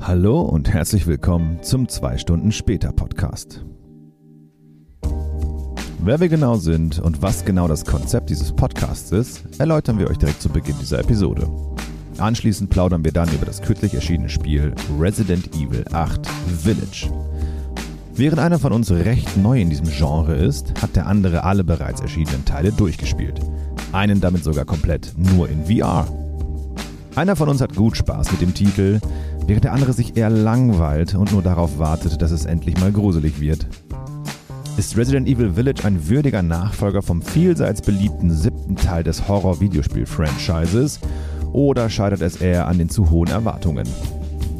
Hallo und herzlich willkommen zum 2 Stunden später Podcast. Wer wir genau sind und was genau das Konzept dieses Podcasts ist, erläutern wir euch direkt zu Beginn dieser Episode. Anschließend plaudern wir dann über das kürzlich erschienene Spiel Resident Evil 8 Village. Während einer von uns recht neu in diesem Genre ist, hat der andere alle bereits erschienenen Teile durchgespielt. Einen damit sogar komplett nur in VR. Einer von uns hat gut Spaß mit dem Titel, während der andere sich eher langweilt und nur darauf wartet, dass es endlich mal gruselig wird. Ist Resident Evil Village ein würdiger Nachfolger vom vielseits beliebten siebten Teil des Horror-Videospiel-Franchises oder scheitert es eher an den zu hohen Erwartungen?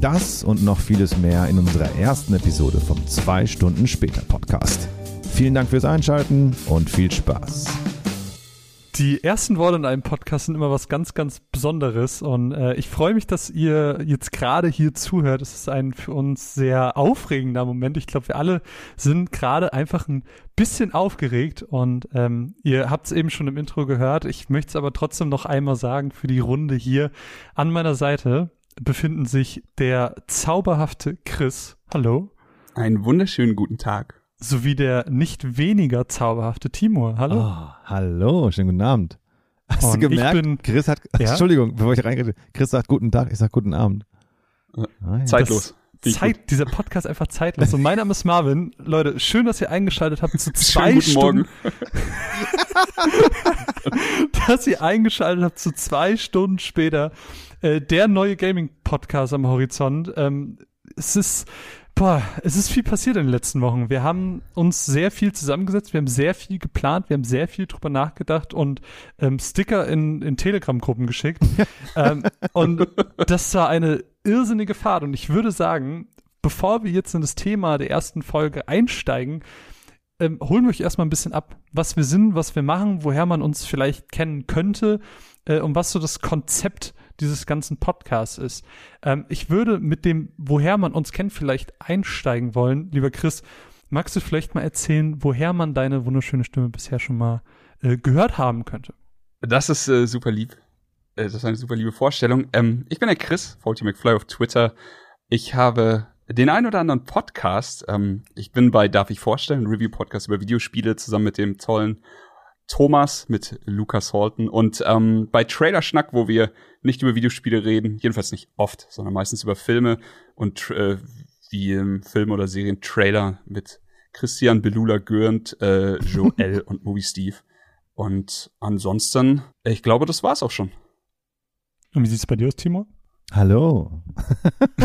Das und noch vieles mehr in unserer ersten Episode vom 2 Stunden später Podcast. Vielen Dank fürs Einschalten und viel Spaß. Die ersten Worte in einem Podcast sind immer was ganz, ganz Besonderes und äh, ich freue mich, dass ihr jetzt gerade hier zuhört. Es ist ein für uns sehr aufregender Moment. Ich glaube, wir alle sind gerade einfach ein bisschen aufgeregt und ähm, ihr habt es eben schon im Intro gehört. Ich möchte es aber trotzdem noch einmal sagen für die Runde hier. An meiner Seite befinden sich der zauberhafte Chris. Hallo. Einen wunderschönen guten Tag sowie der nicht weniger zauberhafte Timur. Hallo. Oh, hallo, schönen guten Abend. Hast Und du gemerkt, bin, Chris hat, ja? Entschuldigung, bevor ich reingehe, Chris sagt guten Tag, ich sag guten Abend. Ah, Zeitlos. Zeit, dieser Podcast einfach zeitlos. Und mein Name ist Marvin. Leute, schön, dass ihr eingeschaltet habt zu zwei guten Stunden. Morgen. dass ihr eingeschaltet habt zu zwei Stunden später. Äh, der neue Gaming-Podcast am Horizont. Ähm, es ist, Boah, es ist viel passiert in den letzten Wochen. Wir haben uns sehr viel zusammengesetzt, wir haben sehr viel geplant, wir haben sehr viel drüber nachgedacht und ähm, Sticker in, in Telegram-Gruppen geschickt. ähm, und das war eine irrsinnige Fahrt. Und ich würde sagen, bevor wir jetzt in das Thema der ersten Folge einsteigen, ähm, holen wir euch erstmal ein bisschen ab, was wir sind, was wir machen, woher man uns vielleicht kennen könnte äh, und was so das Konzept dieses ganzen Podcasts ist. Ähm, ich würde mit dem, woher man uns kennt, vielleicht einsteigen wollen. Lieber Chris, magst du vielleicht mal erzählen, woher man deine wunderschöne Stimme bisher schon mal äh, gehört haben könnte? Das ist äh, super lieb. Äh, das ist eine super liebe Vorstellung. Ähm, ich bin der Chris, Faulty McFly auf Twitter. Ich habe den ein oder anderen Podcast. Ähm, ich bin bei Darf ich vorstellen, Review-Podcast über Videospiele zusammen mit dem tollen Thomas mit Lucas Holton und ähm, bei Trailer Schnack, wo wir nicht über Videospiele reden, jedenfalls nicht oft, sondern meistens über Filme und äh, wie im Film oder Serien Trailer mit Christian Belula Gürnt, äh, Joel und Movie Steve. Und ansonsten, ich glaube, das war's auch schon. Und wie sieht's bei dir aus, Timo? Hallo.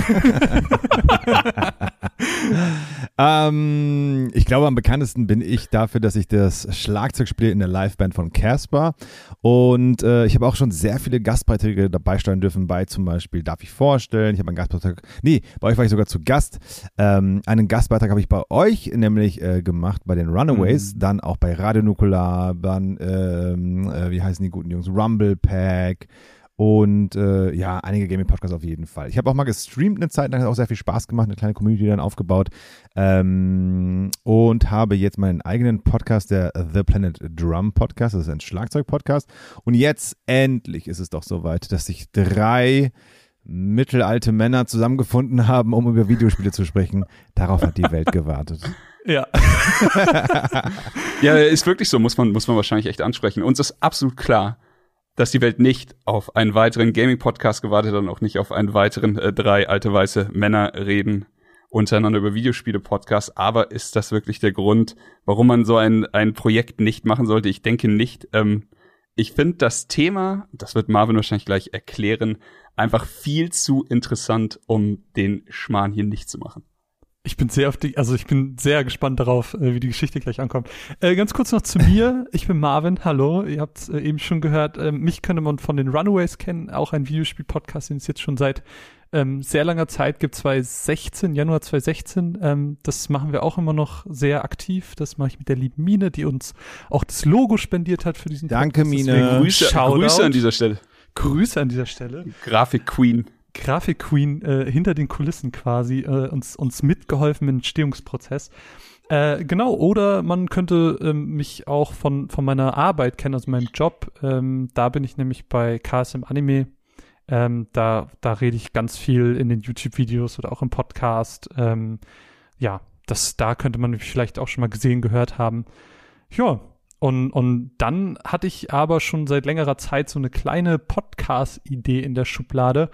ähm, ich glaube, am bekanntesten bin ich dafür, dass ich das Schlagzeug spiele in der Liveband von Casper. Und äh, ich habe auch schon sehr viele Gastbeiträge dabei steuern dürfen, bei zum Beispiel Darf ich vorstellen? Ich habe einen Gastbeitrag, nee, bei euch war ich sogar zu Gast. Ähm, einen Gastbeitrag habe ich bei euch nämlich äh, gemacht, bei den Runaways, mhm. dann auch bei Radio Nukular, dann, ähm, äh, wie heißen die guten Jungs, Rumble Pack, und äh, ja, einige Gaming-Podcasts auf jeden Fall. Ich habe auch mal gestreamt eine Zeit lang, hat auch sehr viel Spaß gemacht, eine kleine Community dann aufgebaut. Ähm, und habe jetzt meinen eigenen Podcast, der The Planet Drum Podcast. Das ist ein Schlagzeug-Podcast. Und jetzt endlich ist es doch soweit, dass sich drei mittelalte Männer zusammengefunden haben, um über Videospiele zu sprechen. Darauf hat die Welt gewartet. Ja. ja, ist wirklich so, muss man, muss man wahrscheinlich echt ansprechen. Uns ist absolut klar, dass die Welt nicht auf einen weiteren Gaming-Podcast gewartet hat und auch nicht auf einen weiteren äh, drei alte weiße Männer reden untereinander über Videospiele-Podcasts. Aber ist das wirklich der Grund, warum man so ein, ein Projekt nicht machen sollte? Ich denke nicht. Ähm, ich finde das Thema, das wird Marvin wahrscheinlich gleich erklären, einfach viel zu interessant, um den Schmarrn hier nicht zu machen. Ich bin sehr auf die, also ich bin sehr gespannt darauf, äh, wie die Geschichte gleich ankommt. Äh, ganz kurz noch zu mir. Ich bin Marvin. Hallo. Ihr habt äh, eben schon gehört. Ähm, mich könnte man von den Runaways kennen. Auch ein Videospiel-Podcast, den es jetzt schon seit ähm, sehr langer Zeit gibt. 2016, Januar 2016. Ähm, das machen wir auch immer noch sehr aktiv. Das mache ich mit der lieben Mine, die uns auch das Logo spendiert hat für diesen Danke, Podcast. Danke, Mine. Grüße, Grüße an dieser Stelle. Grüße an dieser Stelle. Grafik Queen. Grafik-Queen äh, hinter den Kulissen quasi äh, uns, uns mitgeholfen im Entstehungsprozess. Äh, genau, oder man könnte ähm, mich auch von, von meiner Arbeit kennen, also meinem Job. Ähm, da bin ich nämlich bei KSM Anime Ähm, da, da rede ich ganz viel in den YouTube-Videos oder auch im Podcast. Ähm, ja, das, da könnte man mich vielleicht auch schon mal gesehen, gehört haben. Ja, und, und dann hatte ich aber schon seit längerer Zeit so eine kleine Podcast-Idee in der Schublade.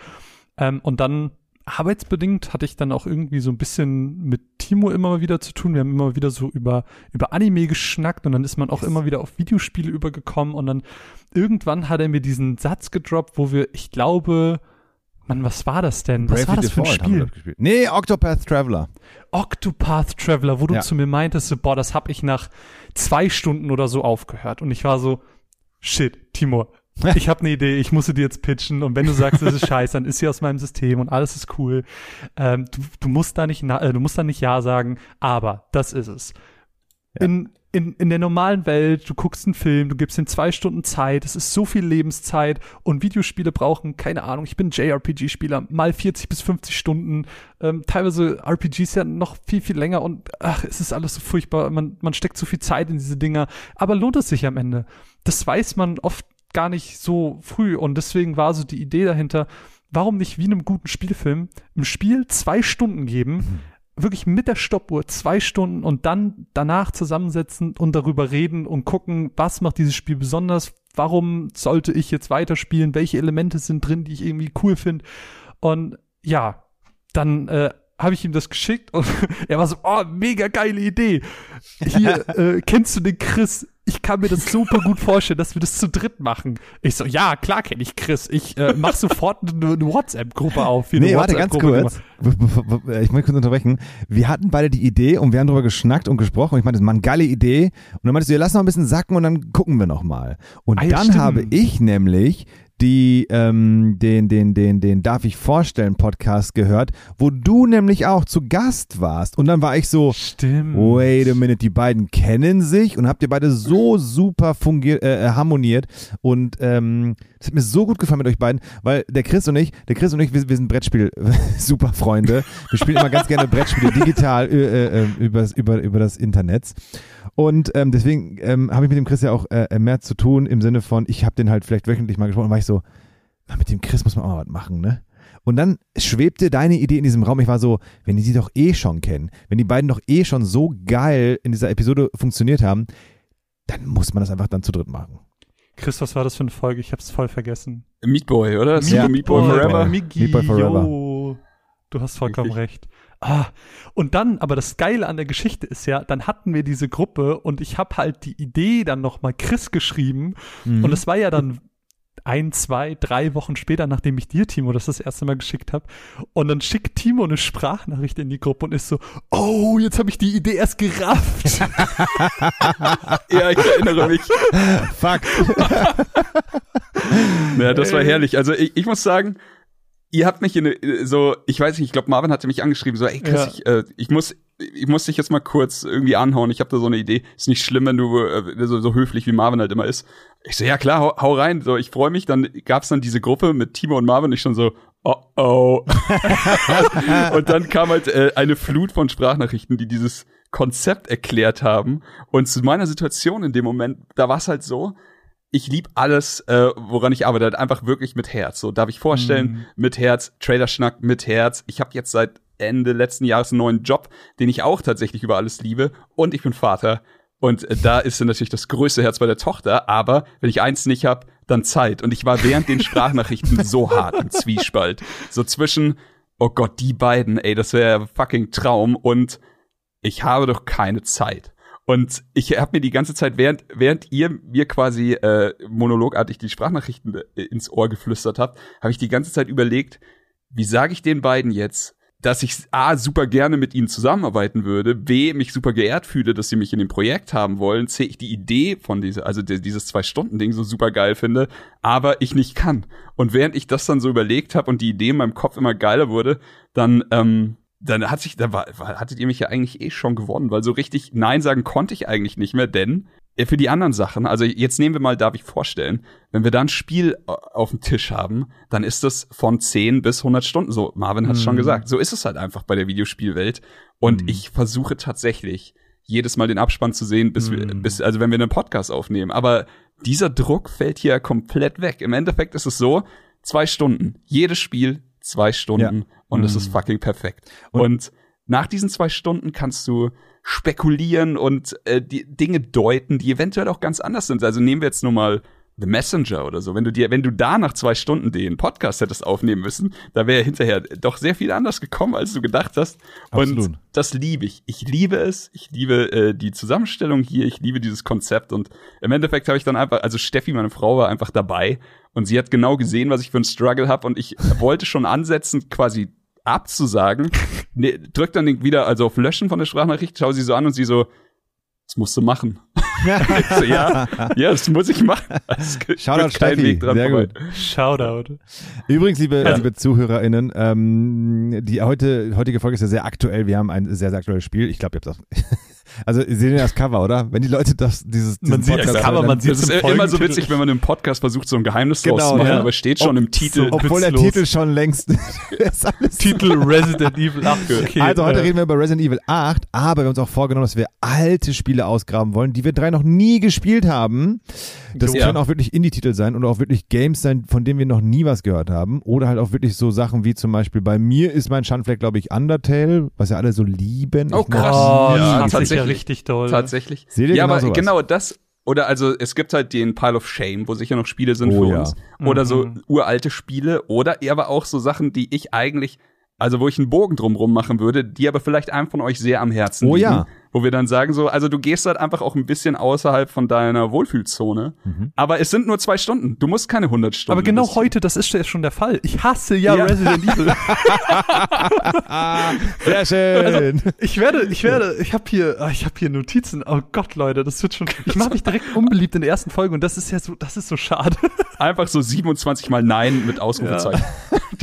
Ähm, und dann arbeitsbedingt hatte ich dann auch irgendwie so ein bisschen mit Timo immer wieder zu tun. Wir haben immer wieder so über, über Anime geschnackt und dann ist man auch immer wieder auf Videospiele übergekommen und dann irgendwann hat er mir diesen Satz gedroppt, wo wir, ich glaube, Mann, was war das denn? Was war das für ein Spiel? Nee, Octopath Traveler. Octopath Traveler, wo du Ja. zu mir meintest, so, boah, das hab ich nach zwei Stunden oder so aufgehört. Und ich war so, shit, Timur, ich habe eine Idee, ich muss sie dir jetzt pitchen. Und wenn du sagst, das ist scheiße, dann ist sie aus meinem System und alles ist cool. Ähm, du, du musst da nicht, äh, du musst da nicht ja sagen, aber das ist es. Ja. In, in, in der normalen Welt, du guckst einen Film, du gibst ihm zwei Stunden Zeit, es ist so viel Lebenszeit und Videospiele brauchen, keine Ahnung, ich bin JRPG-Spieler, mal 40 bis 50 Stunden, ähm, teilweise RPGs ja noch viel, viel länger und ach, es ist alles so furchtbar, man, man steckt so viel Zeit in diese Dinger, aber lohnt es sich am Ende? Das weiß man oft gar nicht so früh und deswegen war so die Idee dahinter, warum nicht wie in einem guten Spielfilm im Spiel zwei Stunden geben, wirklich mit der Stoppuhr zwei Stunden und dann danach zusammensetzen und darüber reden und gucken, was macht dieses Spiel besonders, warum sollte ich jetzt weiterspielen, welche Elemente sind drin, die ich irgendwie cool finde. Und ja, dann äh, habe ich ihm das geschickt und er war so, oh, mega geile Idee. Hier, äh, kennst du den Chris? Ich kann mir das super gut vorstellen, dass wir das zu dritt machen. Ich so, ja, klar kenne ich Chris. Ich äh, mach sofort eine, eine WhatsApp-Gruppe auf. Eine Nee, warte ganz kurz. Ich möchte kurz unterbrechen. Wir hatten beide die Idee und wir haben darüber geschnackt und gesprochen. Und ich meinte, Mann, geile Idee. Und dann meintest du, ja, lass noch ein bisschen sacken und dann gucken wir noch mal. Und Ah, ja, dann stimmt. habe ich nämlich die, ähm, den, den, den, den Darf ich vorstellen Podcast gehört, wo du nämlich auch zu Gast warst. Und dann war ich so, Stimmt. Wait a minute, die beiden kennen sich und habt ihr beide so super fungiert, äh, äh, harmoniert und ähm, das hat mir so gut gefallen mit euch beiden, weil der Chris und ich, der Chris und ich, wir, wir sind Brettspiel super Freunde. Wir spielen immer ganz gerne Brettspiele digital äh, äh, übers, über über das Internet und ähm, deswegen ähm, habe ich mit dem Chris ja auch äh, mehr zu tun im Sinne von, ich habe den halt vielleicht wöchentlich mal gesprochen, und war ich so, na, mit dem Chris muss man auch mal was machen, ne? Und dann schwebte deine Idee in diesem Raum. Ich war so, wenn die sie doch eh schon kennen, wenn die beiden doch eh schon so geil in dieser Episode funktioniert haben, dann muss man das einfach dann zu dritt machen. Chris, was war das für eine Folge? Ich hab's voll vergessen. Meat Boy, oder? Ja. Meat Boy Meat Boy. Forever. Miggi, Meat Boy Forever. yo. Du hast vollkommen Richtig. recht. Ah, und dann, aber das Geile an der Geschichte ist ja, dann hatten wir diese Gruppe und ich habe halt die Idee dann nochmal Chris geschrieben Mhm. und es war ja dann ein, zwei, drei Wochen später, nachdem ich dir, Timo, das das erste Mal geschickt habe. Und dann schickt Timo eine Sprachnachricht in die Gruppe und ist so, oh, jetzt habe ich die Idee erst gerafft. Ja, ich erinnere mich. Fuck. Ja, das war herrlich. Also ich, ich muss sagen, ihr habt mich in eine, so, ich weiß nicht, ich glaube Marvin hatte mich angeschrieben, so, ey Chris, Ja. ich, äh, ich muss ich muss dich jetzt mal kurz irgendwie anhauen. Ich habe da so eine Idee. Ist nicht schlimm, wenn du äh, so, so höflich wie Marvin halt immer ist. Ich so, ja klar, hau, hau rein. So, ich freue mich. Dann gab's dann diese Gruppe mit Timo und Marvin. Ich schon so, oh oh. und dann kam halt äh, eine Flut von Sprachnachrichten, die dieses Konzept erklärt haben. Und zu meiner Situation in dem Moment, da war es halt so, ich lieb alles, äh, woran ich arbeite, halt einfach wirklich mit Herz. So darf ich vorstellen, Mhm. mit Herz, Traderschnack mit Herz. Ich habe jetzt seit Ende letzten Jahres einen neuen Job, den ich auch tatsächlich über alles liebe. Und ich bin Vater. Und äh, da ist dann natürlich das größte Herz bei der Tochter. Aber wenn ich eins nicht hab, dann Zeit. Und ich war während den Sprachnachrichten so hart im Zwiespalt. So zwischen, oh Gott, die beiden, ey, das wäre fucking Traum. Und ich habe doch keine Zeit. Und ich habe mir die ganze Zeit, während, während ihr mir quasi äh, monologartig die Sprachnachrichten äh, ins Ohr geflüstert habt, habe ich die ganze Zeit überlegt, wie sage ich den beiden jetzt, dass ich A, super gerne mit ihnen zusammenarbeiten würde, B, mich super geehrt fühle, dass sie mich in dem Projekt haben wollen, C, ich die Idee von dieser, also die, dieses Zwei-Stunden-Ding so super geil finde, aber ich nicht kann. Und während ich das dann so überlegt habe und die Idee in meinem Kopf immer geiler wurde, dann, ähm, dann hat sich, da war, hattet ihr mich ja eigentlich eh schon gewonnen, weil so richtig Nein sagen konnte ich eigentlich nicht mehr, denn äh, für die anderen Sachen, also jetzt nehmen wir mal, darf ich vorstellen, wenn wir da ein Spiel äh, auf dem Tisch haben, dann ist das von 10 bis 100 Stunden so. Marvin hat es schon Mhm. gesagt. So ist es halt einfach bei der Videospielwelt. Und Mhm. ich versuche tatsächlich jedes Mal den Abspann zu sehen, bis wir, Mhm. bis, also wenn wir einen Podcast aufnehmen. Aber dieser Druck fällt hier komplett weg. Im Endeffekt ist es so, zwei Stunden. Jedes Spiel zwei Stunden Ja. und es Mhm. ist fucking perfekt. Und- Und, nach diesen zwei Stunden kannst du spekulieren und äh, die Dinge deuten, die eventuell auch ganz anders sind. Also nehmen wir jetzt nur mal The Messenger oder so. Wenn du dir, wenn du da nach zwei Stunden den Podcast hättest aufnehmen müssen, da wäre hinterher doch sehr viel anders gekommen, als du gedacht hast. Absolut. Und das liebe ich. Ich liebe es. Ich liebe äh, die Zusammenstellung hier. Ich liebe dieses Konzept. Und im Endeffekt habe ich dann einfach, also Steffi, meine Frau, war einfach dabei und sie hat genau gesehen, was ich für einen Struggle habe. Und ich wollte schon ansetzen, quasi abzusagen. Nee, drück dann wieder, also auf Löschen von der Sprachnachricht, schau sie so an und sie so, das musst du machen. So, ja, ja, das muss ich machen. Es Shoutout Steffi, Weg dran sehr vorbei. gut. Shoutout. Übrigens, liebe, Ja. liebe ZuhörerInnen, ähm, die heute, heutige Folge ist ja sehr aktuell. Wir haben ein sehr, sehr aktuelles Spiel. Ich glaube, ihr habt das. Also, ihr seht ja das Cover, oder? Wenn die Leute das, dieses, Man sieht Podcast das Cover, man sieht Das ist im immer so witzig, wenn man im Podcast versucht, so ein Geheimnis Genau, draus zu machen, ja. aber steht schon im Titel. so- Obwohl der witzlos. Titel schon längst ist alles Titel Resident Evil 8. Okay, Also heute äh, reden wir über Resident Evil 8, aber wir haben uns auch vorgenommen, dass wir alte Spiele ausgraben wollen, die wir drei noch nie gespielt haben. Das Ja. können auch wirklich Indie-Titel sein und auch wirklich Games sein, von denen wir noch nie was gehört haben. Oder halt auch wirklich so Sachen wie zum Beispiel bei mir ist mein Schandfleck, glaube ich, Undertale, was ja alle so lieben. Oh, Ich krass. Oh, Ja, sich ja tatsächlich. richtig doll. Tatsächlich. Seht ihr ja, genau aber sowas? genau das. Oder also es gibt halt den Pile of Shame, wo sicher noch Spiele sind Oh für ja. uns. Oder so Mhm. uralte Spiele. Oder eher aber auch so Sachen, die ich eigentlich, also wo ich einen Bogen drumrum machen würde, die aber vielleicht einem von euch sehr am Herzen Oh liegen. ja. Wo wir dann sagen so, also du gehst halt einfach auch ein bisschen außerhalb von deiner Wohlfühlzone. Mhm. Aber es sind nur zwei Stunden. Du musst keine 100 Stunden. aber genau investieren. heute, das ist ja schon der Fall. Ich hasse ja, Ja. Resident Evil. Sehr schön. Ich werde, ich werde, ich habe hier, ah, ich habe hier Notizen. Oh Gott, Leute, das wird schon. Ich mache mich direkt unbeliebt in der ersten Folge und das ist ja so, das ist so schade. Einfach so 27 mal Nein mit Ausrufezeichen.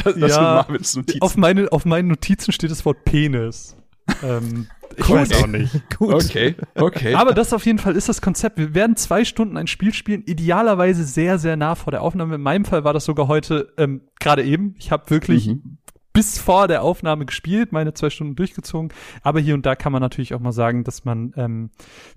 Das, das sind Marvins Notizen. auf meine, auf meinen Notizen steht das Wort Penis. Ähm, ich Gut. weiß auch nicht. Gut. Okay, okay. Aber das auf jeden Fall ist das Konzept. Wir werden zwei Stunden ein Spiel spielen, idealerweise sehr, sehr nah vor der Aufnahme. In meinem Fall war das sogar heute ähm, gerade eben. Ich habe wirklich Mhm. Bis vor der Aufnahme gespielt, meine zwei Stunden durchgezogen. Aber hier und da kann man natürlich auch mal sagen, dass man ähm,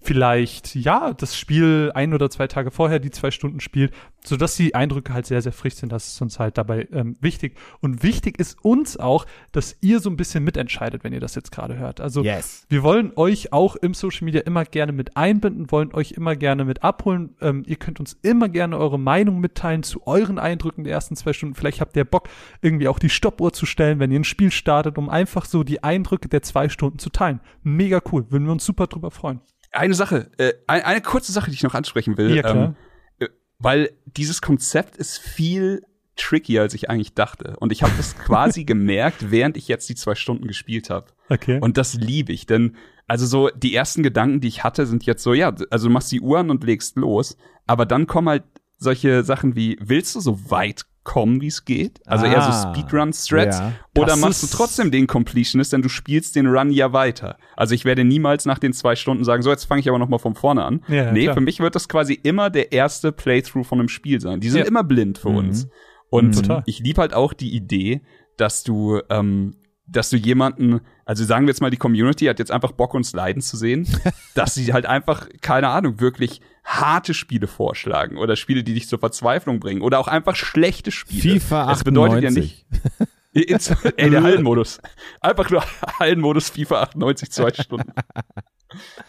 vielleicht ja das Spiel ein oder zwei Tage vorher die zwei Stunden spielt, sodass die Eindrücke halt sehr, sehr frisch sind. Das ist uns halt dabei ähm, wichtig. Und wichtig ist uns auch, dass ihr so ein bisschen mitentscheidet, wenn ihr das jetzt gerade hört. Also Yes. wir wollen euch auch im Social Media immer gerne mit einbinden, wollen euch immer gerne mit abholen. Ähm, ihr könnt uns immer gerne eure Meinung mitteilen zu euren Eindrücken der ersten zwei Stunden. Vielleicht habt ihr Bock, irgendwie auch die Stoppuhr zu stellen, wenn ihr ein Spiel startet, um einfach so die Eindrücke der zwei Stunden zu teilen. Mega cool. Würden wir uns super drüber freuen. Eine Sache, äh, ein, eine kurze Sache, die ich noch ansprechen will. Ja. Ähm, äh, weil dieses Konzept ist viel trickier, als ich eigentlich dachte. Und ich habe das quasi gemerkt, während ich jetzt die zwei Stunden gespielt habe. Okay. Und das liebe ich, denn also so die ersten Gedanken, die ich hatte, sind jetzt so, ja, also du machst die Uhr an und legst los, aber dann kommen halt solche Sachen wie, willst du so weit kommen, wie es geht? Also eher so Ah, Speedrun-Strats. ja. Oder machst du trotzdem den Completionist, denn du spielst den Run ja weiter. Also ich werde niemals nach den zwei Stunden sagen, so jetzt fange ich aber noch mal von vorne an. Ja, nee, klar. für mich wird das quasi immer der erste Playthrough von einem Spiel sein. Die sind Ja. immer blind für Mhm. uns. Und Total. ich liebe halt auch die Idee, dass du, ähm, dass du jemanden, also sagen wir jetzt mal, die Community hat jetzt einfach Bock, uns leiden zu sehen, dass sie halt einfach, keine Ahnung, wirklich harte Spiele vorschlagen oder Spiele, die dich zur Verzweiflung bringen oder auch einfach schlechte Spiele. FIFA Es bedeutet ja 98. nicht, Ins- Ey, der Hallenmodus. Einfach nur Hallenmodus FIFA 98 zwei Stunden.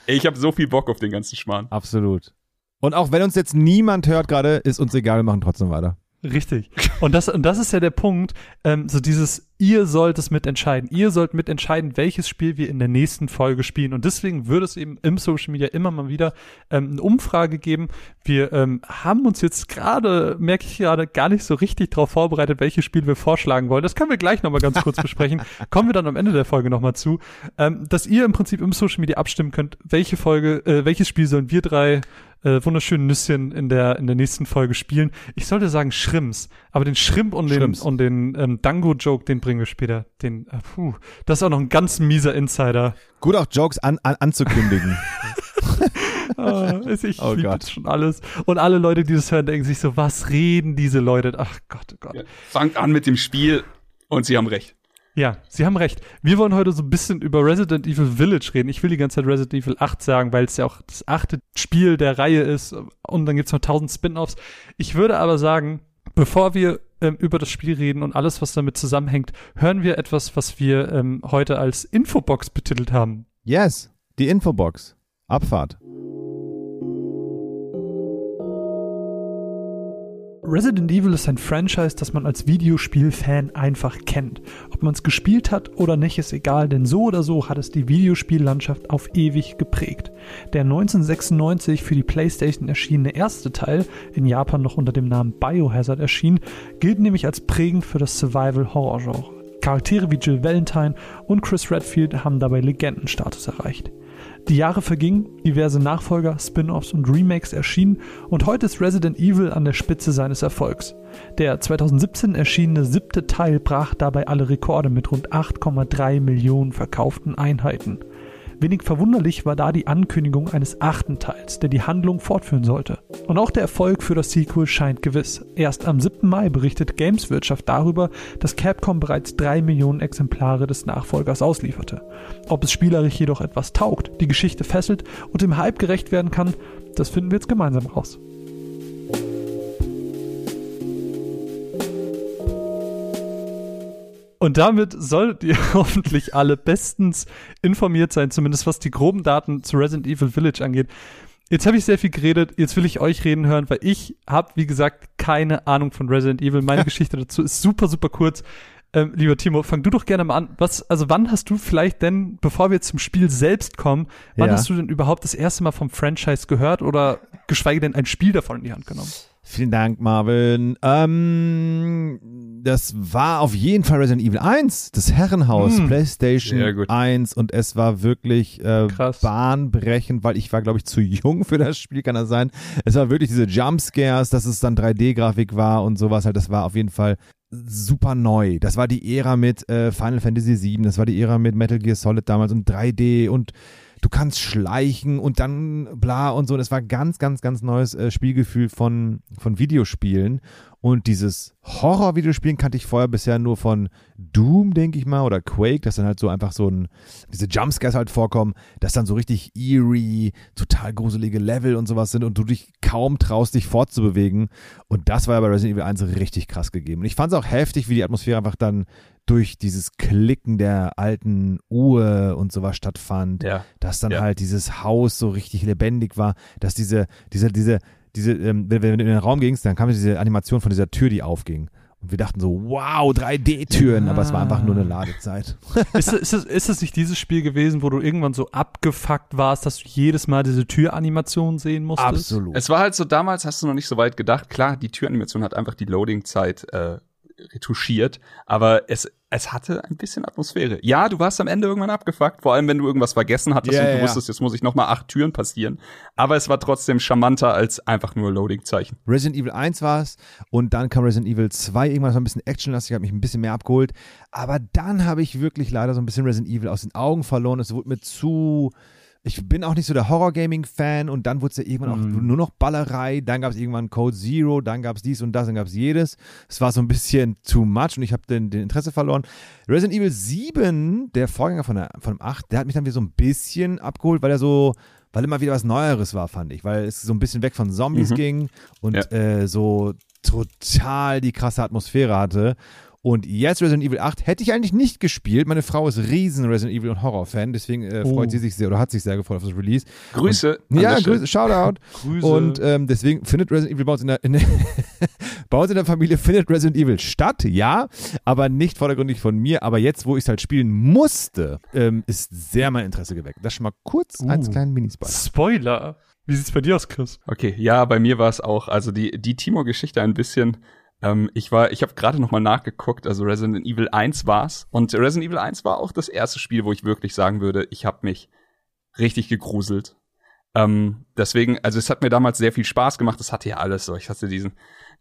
Ey, ich habe so viel Bock auf den ganzen Schmarrn. Absolut. Und auch wenn uns jetzt niemand hört gerade, ist uns egal, wir machen trotzdem weiter. Richtig. Und das, und das ist ja der Punkt, ähm, so dieses, ihr sollt es mitentscheiden. Ihr sollt mitentscheiden, welches Spiel wir in der nächsten Folge spielen. Und deswegen würde es eben im Social Media immer mal wieder ähm, eine Umfrage geben. Wir ähm, haben uns jetzt gerade, merke ich gerade, gar nicht so richtig darauf vorbereitet, welches Spiel wir vorschlagen wollen. Das können wir gleich nochmal ganz kurz besprechen. Kommen wir dann am Ende der Folge nochmal zu. Ähm, dass ihr im Prinzip im Social Media abstimmen könnt, welche Folge, äh, welches Spiel sollen wir drei äh, wunderschönen Nüsschen in der, in der nächsten Folge spielen. Ich sollte sagen Schrimps, aber den Shrimp und den, Shrimps. und den ähm, Dango-Joke, den bringen wir später. Den, äh, puh, das ist auch noch ein ganz mieser Insider. Gut auch Jokes an, an, anzukündigen. Ah, ich ich Oh lieb Gott. jetzt schon alles. Und alle Leute, die das hören, denken sich so, was reden diese Leute? Ach Gott, oh Gott. Ja. Fangt an mit dem Spiel und sie haben recht. Ja, Sie haben recht. Wir wollen heute so ein bisschen über Resident Evil Village reden. Ich will die ganze Zeit Resident Evil 8 sagen, weil es ja auch das achte Spiel der Reihe ist und dann gibt's noch tausend Spin-offs. Ich würde aber sagen, Bevor wir ähm, über das Spiel reden und alles, was damit zusammenhängt, hören wir etwas, was wir ähm, heute als Infobox betitelt haben. Yes, die Infobox. Abfahrt. Resident Evil ist ein Franchise, das man als Videospiel-Fan einfach kennt. Ob man es gespielt hat oder nicht, ist egal, denn so oder so hat es die Videospiellandschaft auf ewig geprägt. Der 1996 für die PlayStation erschienene erste Teil, in Japan noch unter dem Namen Biohazard erschien, gilt nämlich als prägend für das Survival-Horror-Genre. Charaktere wie Jill Valentine und Chris Redfield haben dabei Legendenstatus erreicht. Die Jahre vergingen, diverse Nachfolger, Spin-offs und Remakes erschienen und heute ist Resident Evil an der Spitze seines Erfolgs. Der 2017 erschienene siebte Teil brach dabei alle Rekorde mit rund 8,3 Millionen verkauften Einheiten. Wenig verwunderlich war da die Ankündigung eines achten Teils, der die Handlung fortführen sollte. Und auch der Erfolg für das Sequel scheint gewiss. Erst am 7. Mai berichtet Gameswirtschaft darüber, dass Capcom bereits drei Millionen Exemplare des Nachfolgers auslieferte. Ob es spielerisch jedoch etwas taugt, die Geschichte fesselt und dem Hype gerecht werden kann, das finden wir jetzt gemeinsam raus. Und damit solltet ihr hoffentlich alle bestens informiert sein, zumindest was die groben Daten zu Resident Evil Village angeht. Jetzt habe ich sehr viel geredet, jetzt will ich euch reden hören, weil ich habe, wie gesagt, keine Ahnung von Resident Evil. Meine Geschichte dazu ist super, super kurz. Ähm, lieber Timo, fang du doch gerne mal an. Was, also wann hast du vielleicht denn, bevor wir zum Spiel selbst kommen, wann Ja. hast du denn überhaupt das erste Mal vom Franchise gehört oder geschweige denn ein Spiel davon in die Hand genommen? Vielen Dank, Marvin. Ähm, das war auf jeden Fall Resident Evil 1, das Herrenhaus, Hm. PlayStation Sehr gut. 1 und es war wirklich äh, bahnbrechend, weil ich war, glaube ich, zu jung für das Spiel, kann das sein. Es war wirklich diese Jumpscares, dass es dann 3D-Grafik war und sowas halt, das war auf jeden Fall super neu. Das war die Ära mit äh, Final Fantasy VII, das war die Ära mit Metal Gear Solid damals und 3D und du kannst schleichen und dann bla und so. Das war ganz, ganz, ganz neues äh, Spielgefühl von, von Videospielen. Und dieses Horror-Videospielen kannte ich vorher bisher nur von Doom, denke ich mal, oder Quake, dass dann halt so einfach so ein, diese Jumpscares halt vorkommen, dass dann so richtig eerie, total gruselige Level und sowas sind und du dich kaum traust, dich fortzubewegen. Und das war ja bei Resident Evil 1 richtig krass gegeben. Und ich fand es auch heftig, wie die Atmosphäre einfach dann durch dieses Klicken der alten Uhr und sowas stattfand Ja. dass dann Ja. halt dieses Haus so richtig lebendig war, dass diese, diese, diese, diese, ähm, wenn, wenn du in den Raum gingst, dann kam diese Animation von dieser Tür, die aufging. Und wir dachten so, wow, 3D-Türen, aber es war einfach nur eine Ladezeit. ist, es- ist, es, ist es nicht dieses Spiel gewesen, wo du irgendwann so abgefuckt warst, dass du jedes Mal diese Türanimation sehen musstest? Absolut. Es war halt so, damals hast du noch nicht so weit gedacht. Klar, die Türanimation hat einfach die Loading-Zeit äh, retuschiert, aber es, es hatte ein bisschen Atmosphäre. Ja, du warst am Ende irgendwann abgefuckt, vor allem wenn du irgendwas vergessen hattest Ja, und du ja. wusstest, jetzt muss ich noch mal acht Türen passieren. Aber es war trotzdem charmanter als einfach nur Loading-Zeichen. Resident Evil 1 war es und dann kam Resident Evil 2. Irgendwann war ein bisschen actionlastig, hat mich ein bisschen mehr abgeholt. Aber dann habe ich wirklich leider so ein bisschen Resident Evil aus den Augen verloren. Es wurde mir zu. Ich bin auch nicht so der Horror-Gaming-Fan und dann wurde es ja irgendwann auch Mhm. nur noch Ballerei. Dann gab es irgendwann Code Zero, dann gab es dies und das, dann gab es jedes. Es war so ein bisschen too much und ich habe den, den Interesse verloren. Resident Evil 7, der Vorgänger von, der, von dem 8, der hat mich dann wieder so ein bisschen abgeholt, weil er so, weil immer wieder was Neueres war, fand ich. Weil es so ein bisschen weg von Zombies Mhm. ging und Ja. äh, so total die krasse Atmosphäre hatte. Und jetzt Resident Evil 8 hätte ich eigentlich nicht gespielt. Meine Frau ist riesen Resident Evil und Horror-Fan, deswegen äh, Oh. freut sie sich sehr oder hat sich sehr gefreut auf das Release. Grüße. an Ja. Grüße, Shoutout. Grüße. Und ähm, deswegen findet Resident Evil bei uns in der, in der bei uns in der Familie findet Resident Evil statt, ja, aber nicht vordergründig von mir. Aber jetzt, wo ich es halt spielen musste, ähm, ist sehr mein Interesse geweckt. Das schon mal kurz Uh. als kleinen Minispoiler. Spoiler. Wie sieht's bei dir aus, Chris? Okay, ja, bei mir war es auch, also die, die Timo-Geschichte ein bisschen, ähm, ich war, ich habe gerade noch mal nachgeguckt, also Resident Evil 1 war's. Und Resident Evil 1 war auch das erste Spiel, wo ich wirklich sagen würde, ich habe mich richtig gegruselt. Ähm, deswegen, also es hat mir damals sehr viel Spaß gemacht, es hatte ja alles so, ich hatte diesen,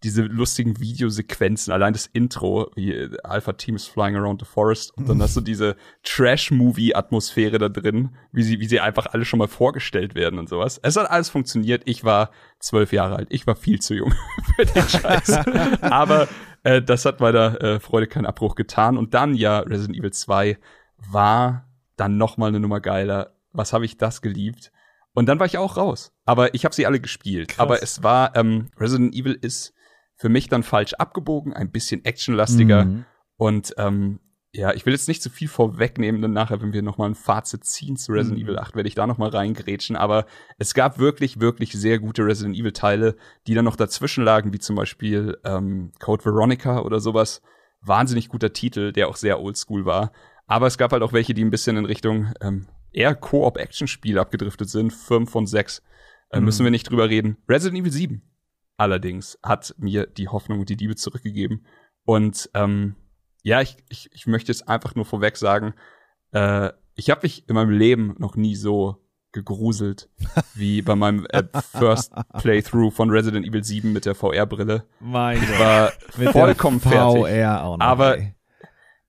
diese lustigen Videosequenzen, allein das Intro, wie äh, Alpha Team is flying around the forest und dann hast du diese Trash-Movie-Atmosphäre da drin, wie sie, wie sie einfach alle schon mal vorgestellt werden und sowas. Es hat alles funktioniert. Ich war zwölf Jahre alt. Ich war viel zu jung für den Scheiß. Aber äh, das hat meiner äh, Freude keinen Abbruch getan. Und dann ja, Resident Evil 2 war dann noch mal eine Nummer geiler. Was habe ich das geliebt? Und dann war ich auch raus. Aber ich habe sie alle gespielt. Krass. Aber es war, ähm, Resident Evil ist für mich dann falsch abgebogen, ein bisschen actionlastiger. Mhm. Und ähm, ja, ich will jetzt nicht zu viel vorwegnehmen, denn nachher, wenn wir nochmal ein Fazit ziehen zu Resident Mhm. Evil 8, werde ich da nochmal reingrätschen. Aber es gab wirklich, wirklich sehr gute Resident Evil Teile, die dann noch dazwischen lagen, wie zum Beispiel ähm, Code Veronica oder sowas. Wahnsinnig guter Titel, der auch sehr oldschool war. Aber es gab halt auch welche, die ein bisschen in Richtung ähm, eher Koop-Action-Spiel abgedriftet sind. Fünf von sechs. Äh, Mhm. Müssen wir nicht drüber reden. Resident Evil 7 allerdings hat mir die Hoffnung und die Liebe zurückgegeben. Und ähm, ja, ich, ich, ich möchte jetzt einfach nur vorweg sagen, äh, ich habe mich in meinem Leben noch nie so gegruselt wie bei meinem äh, First Playthrough von Resident Evil 7 mit der VR-Brille. Mein Ich war Mit vollkommen fertig. VR auch noch. Aber- ey.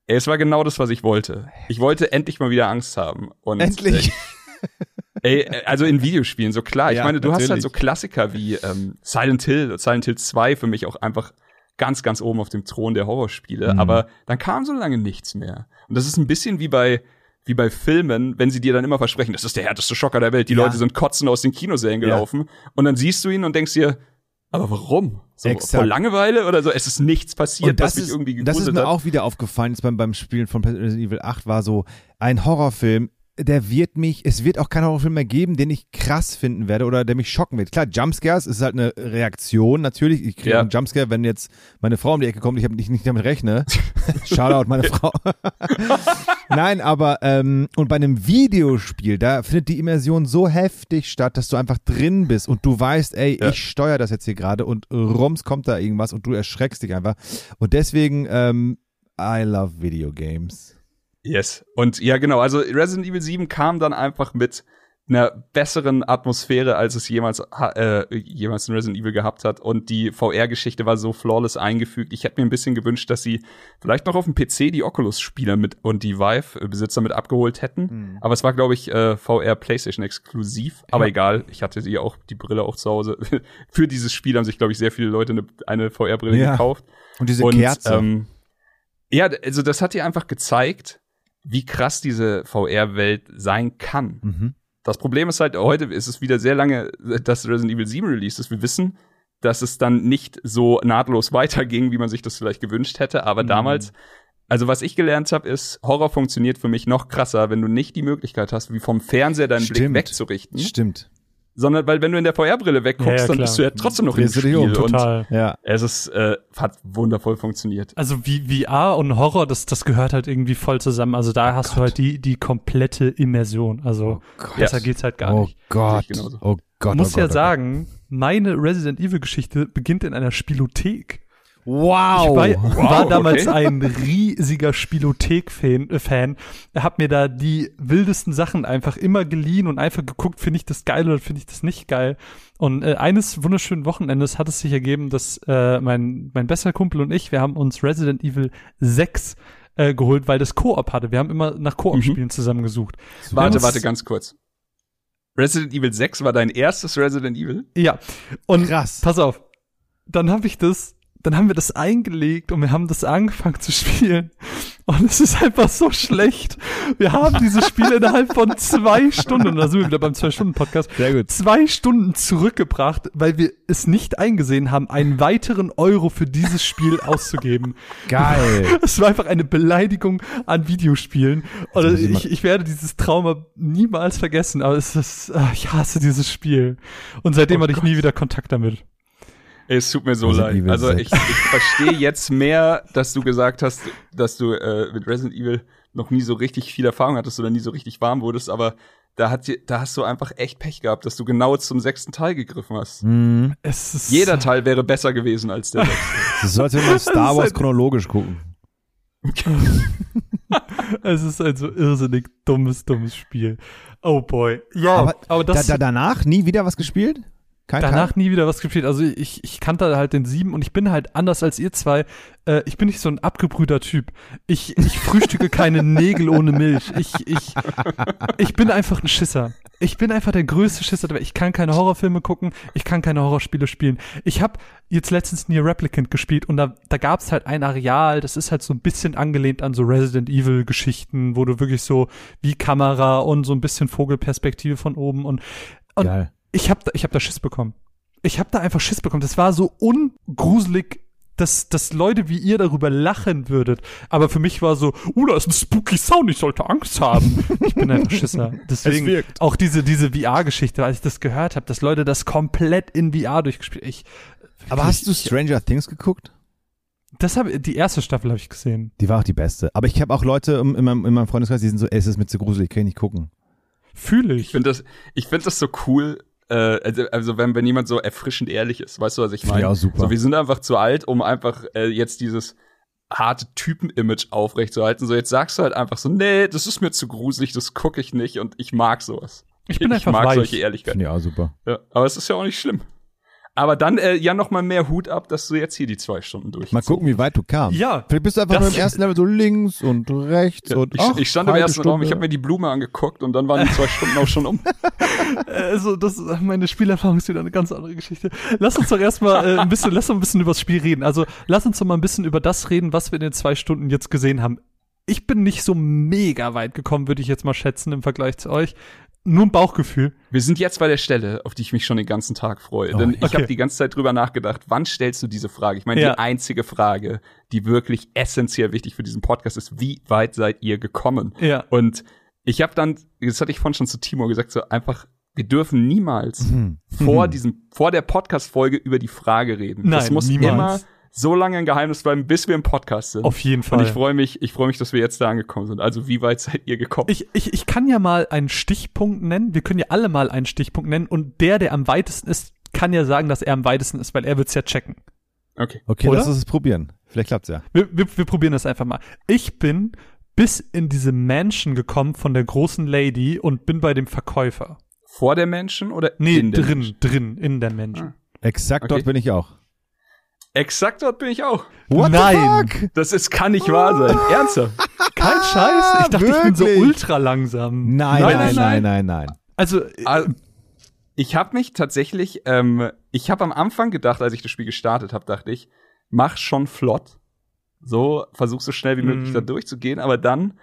Es war genau das, was ich wollte. Ich wollte endlich mal wieder Angst haben. Und, Endlich. Ey, äh, also in Videospielen, so klar. Ich Ja, meine, du hast halt natürlich. so Klassiker wie ähm, Silent Hill, Silent Hill 2 für mich auch einfach ganz, ganz oben auf dem Thron der Horrorspiele. Mhm. Aber dann kam so lange nichts mehr. Und das ist ein bisschen wie bei wie bei Filmen, wenn sie dir dann immer versprechen, das ist der härteste Schocker der Welt. Die Ja. Leute sind kotzen aus den Kinosälen Ja. gelaufen. Und dann siehst du ihn und denkst dir, aber warum? So, Exakt. vor Langeweile oder so? Es ist nichts passiert, Und das was mich ist, irgendwie das ist gegruselt mir hat. auch wieder aufgefallen, jetzt beim, beim Spielen von Resident Evil 8 war so, ein Horrorfilm, der wird mich, es wird auch keinen Horrorfilm mehr geben, den ich krass finden werde oder der mich schocken wird. Klar, Jumpscares ist halt eine Reaktion, natürlich. Ich kriege Ja. einen Jumpscare, wenn jetzt meine Frau um die Ecke kommt, ich hab nicht, nicht damit rechne. Shoutout, meine Frau. Nein, aber ähm, und bei einem Videospiel, da findet die Immersion so heftig statt, dass du einfach drin bist und du weißt, ey, Ja. ich steuere das jetzt hier gerade und rums kommt da irgendwas und du erschreckst dich einfach. Und deswegen, ähm, I love Video Games. Yes. Und ja, genau, also Resident Evil 7 kam dann einfach mit einer besseren Atmosphäre, als es jemals, äh, jemals in Resident Evil gehabt hat. Und die VR-Geschichte war so flawless eingefügt. Ich hätte mir ein bisschen gewünscht, dass sie vielleicht noch auf dem PC die Oculus-Spieler mit und die Vive-Besitzer mit abgeholt hätten. Aber es war, glaube ich, äh, VR PlayStation exklusiv. Aber Ja. egal, ich hatte die auch, die Brille auch zu Hause. Für dieses Spiel haben sich, glaube ich, sehr viele Leute eine, eine VR-Brille Ja. gekauft. Und diese Und, Kerze. Ähm, ja, also das hat dir einfach gezeigt, wie krass diese VR-Welt sein kann. mhm. Das Problem ist halt, heute ist es wieder sehr lange, dass Resident Evil 7 released ist. Wir wissen, dass es dann nicht so nahtlos weiterging, wie man sich das vielleicht gewünscht hätte. Aber Mhm. damals, also was ich gelernt habe, ist, Horror funktioniert für mich noch krasser, wenn du nicht die Möglichkeit hast, wie vom Fernseher deinen Blick Stimmt. wegzurichten, Stimmt. Sondern weil wenn du in der VR-Brille wegguckst, Ja, ja, dann bist du ja trotzdem noch im Drehst dich Spiel. um, Und Total. Ja. es ist, äh, hat wundervoll funktioniert. Also wie VR und Horror, das, das gehört halt irgendwie voll zusammen. Also da hast du halt die, die komplette Immersion. Also Gott. besser geht's halt gar oh nicht. Gott. Oh Gott. Ich muss oh ja Gott, sagen, meine Resident Evil Geschichte beginnt in einer Spielothek. Gott. Ich Wow. war, war Wow, damals okay. ein riesiger Spielothek-Fan. Äh, hab mir da die wildesten Sachen einfach immer geliehen und einfach geguckt, finde ich das geil oder finde ich das nicht geil. Und äh, eines wunderschönen Wochenendes hat es sich ergeben, dass äh, mein, mein bester Kumpel und ich, wir haben uns Resident Evil 6 äh, geholt, weil das Koop hatte. Wir haben immer nach Koop-Spielen zusammengesucht. Warte, uns- warte, ganz kurz. Resident Evil 6 war dein erstes Resident Evil? Ja. Und Krass. pass auf. Dann habe ich das, dann haben wir das eingelegt und wir haben das angefangen zu spielen. Und es ist einfach so schlecht. Wir haben dieses Spiel innerhalb von zwei Stunden, und da sind wir wieder beim Zwei-Stunden-Podcast, zwei Stunden zurückgebracht, weil wir es nicht eingesehen haben, einen weiteren Euro für dieses Spiel auszugeben. Geil. Es war einfach eine Beleidigung an Videospielen. Und ich, ich werde dieses Trauma niemals vergessen, aber es ist, ah, ich hasse dieses Spiel. Und seitdem Oh hatte ich nie wieder Kontakt damit. Es tut mir so Resident leid. Evil Also 6. ich, ich verstehe jetzt mehr, dass du gesagt hast, dass du äh, mit Resident Evil noch nie so richtig viel Erfahrung hattest oder nie so richtig warm wurdest, aber da, hat, da hast du einfach echt Pech gehabt, dass du genau zum sechsten Teil gegriffen hast. Es ist, Jeder Teil wäre besser gewesen als der sechste. Das ist so, als wenn man Star Wars ein- chronologisch gucken. es ist ein so irrsinnig dummes, dummes Spiel. Oh boy. Ja, aber aber, das, da, da, danach nie wieder was gespielt? Kein danach Teil? nie wieder was gespielt. Also ich, ich kannte halt den sieben und ich bin halt anders als ihr zwei. Äh, ich bin nicht so ein abgebrühter Typ. Ich, ich frühstücke keine Nägel ohne Milch. Ich, ich, ich bin einfach ein Schisser. Ich bin einfach der größte Schisser. Welt. Ich kann keine Horrorfilme gucken. Ich kann keine Horrorspiele spielen. Ich habe jetzt letztens Nier Replicant gespielt und da, da gab es halt ein Areal, das ist halt so ein bisschen angelehnt an so Resident Evil Geschichten, wo du wirklich so wie Kamera und so ein bisschen Vogelperspektive von oben und, und Geil. Ich habe da, ich hab da Schiss bekommen. ich habe da einfach Schiss bekommen. Das war so ungruselig, dass, dass Leute wie ihr darüber lachen würdet. Aber für mich war so, uh, da ist ein spooky Sound, ich sollte Angst haben. Ich bin einfach Schisser. Deswegen wirkt. auch diese, diese VR-Geschichte, als ich das gehört habe, dass Leute das komplett in VR durchgespielt. Ich, Aber hast du Stranger Things geguckt? das habe die erste Staffel habe ich gesehen. Die war auch die beste. Aber ich habe auch Leute in meinem, in meinem Freundeskreis, die sind so, ey, es ist mir zu gruselig, ich kann nicht gucken. Fühle ich. Ich finde das, ich finde das so cool. Äh, also, also wenn, wenn jemand so erfrischend ehrlich ist, weißt du, was ich meine? ich auch super. So, wir sind einfach zu alt, um einfach äh, jetzt dieses harte Typen-Image aufrechtzuerhalten. So, jetzt sagst du halt einfach so, nee, das ist mir zu gruselig, das gucke ich nicht und ich mag sowas. Ich bin einfach mag weich. solche Ehrlichkeit. Ich auch super. Ja, aber es ist ja auch nicht schlimm. Aber dann äh, ja noch mal mehr Hut ab, dass du jetzt hier die zwei Stunden durch. Mal gucken, wie weit du kamst. Ja, Vielleicht bist du einfach nur im ersten Level so links und rechts Ja, und ich, ach, ich stand im ersten Raum, ich Stunde. habe mir die Blume angeguckt und dann waren die zwei Stunden auch schon um. Also, das meine Spielerfahrung ist wieder eine ganz andere Geschichte. Lass uns doch erstmal äh, ein bisschen, lass uns ein bisschen über das Spiel reden. Also, lass uns doch mal ein bisschen über das reden, was wir in den zwei Stunden jetzt gesehen haben. Ich bin nicht so mega weit gekommen, würde ich jetzt mal schätzen im Vergleich zu euch. Nur ein Bauchgefühl. Wir sind jetzt bei der Stelle, auf die ich mich schon den ganzen Tag freue. Oh, Denn ich okay. habe die ganze Zeit drüber nachgedacht, wann stellst du diese Frage? Ich meine, Ja. die einzige Frage, die wirklich essentiell wichtig für diesen Podcast ist, wie weit seid ihr gekommen? Ja. Und ich habe dann, das hatte ich vorhin schon zu Timo gesagt, so einfach, wir dürfen niemals Mhm. vor Mhm. diesem, vor der Podcast-Folge über die Frage reden. das Nein, muss niemals. immer so lange ein Geheimnis bleiben, bis wir im Podcast sind. Auf jeden Fall. Und ich freue mich, ich freue mich, dass wir jetzt da angekommen sind. Also wie weit seid ihr gekommen? Ich, ich, ich kann ja mal einen Stichpunkt nennen. Wir können ja alle mal einen Stichpunkt nennen. Und der, der am weitesten ist, kann ja sagen, dass er am weitesten ist, weil er wird's ja checken. okay. Okay, Oder? lass uns es probieren. Vielleicht klappt's ja. Wir, wir, wir probieren das einfach mal. Ich bin bis in diese Mansion gekommen von der großen Lady und bin bei dem Verkäufer. Vor der Menschen oder Nee, in der drin, Menschen? drin, in der Mansion. Exakt Okay. dort bin ich auch. Exakt dort bin ich auch. What Nein. the fuck? Das ist, kann nicht wahr sein. Ernsthaft. Kein Scheiß. Ich dachte, ich bin so wirklich? ultra langsam. Nein, Nein, nein, nein, nein, nein. Also, Ah, Ich habe mich tatsächlich, ähm, ich habe am Anfang gedacht, als ich das Spiel gestartet habe, dachte ich, mach schon flott. So, versuch so schnell wie möglich Mm. da durchzugehen, aber dann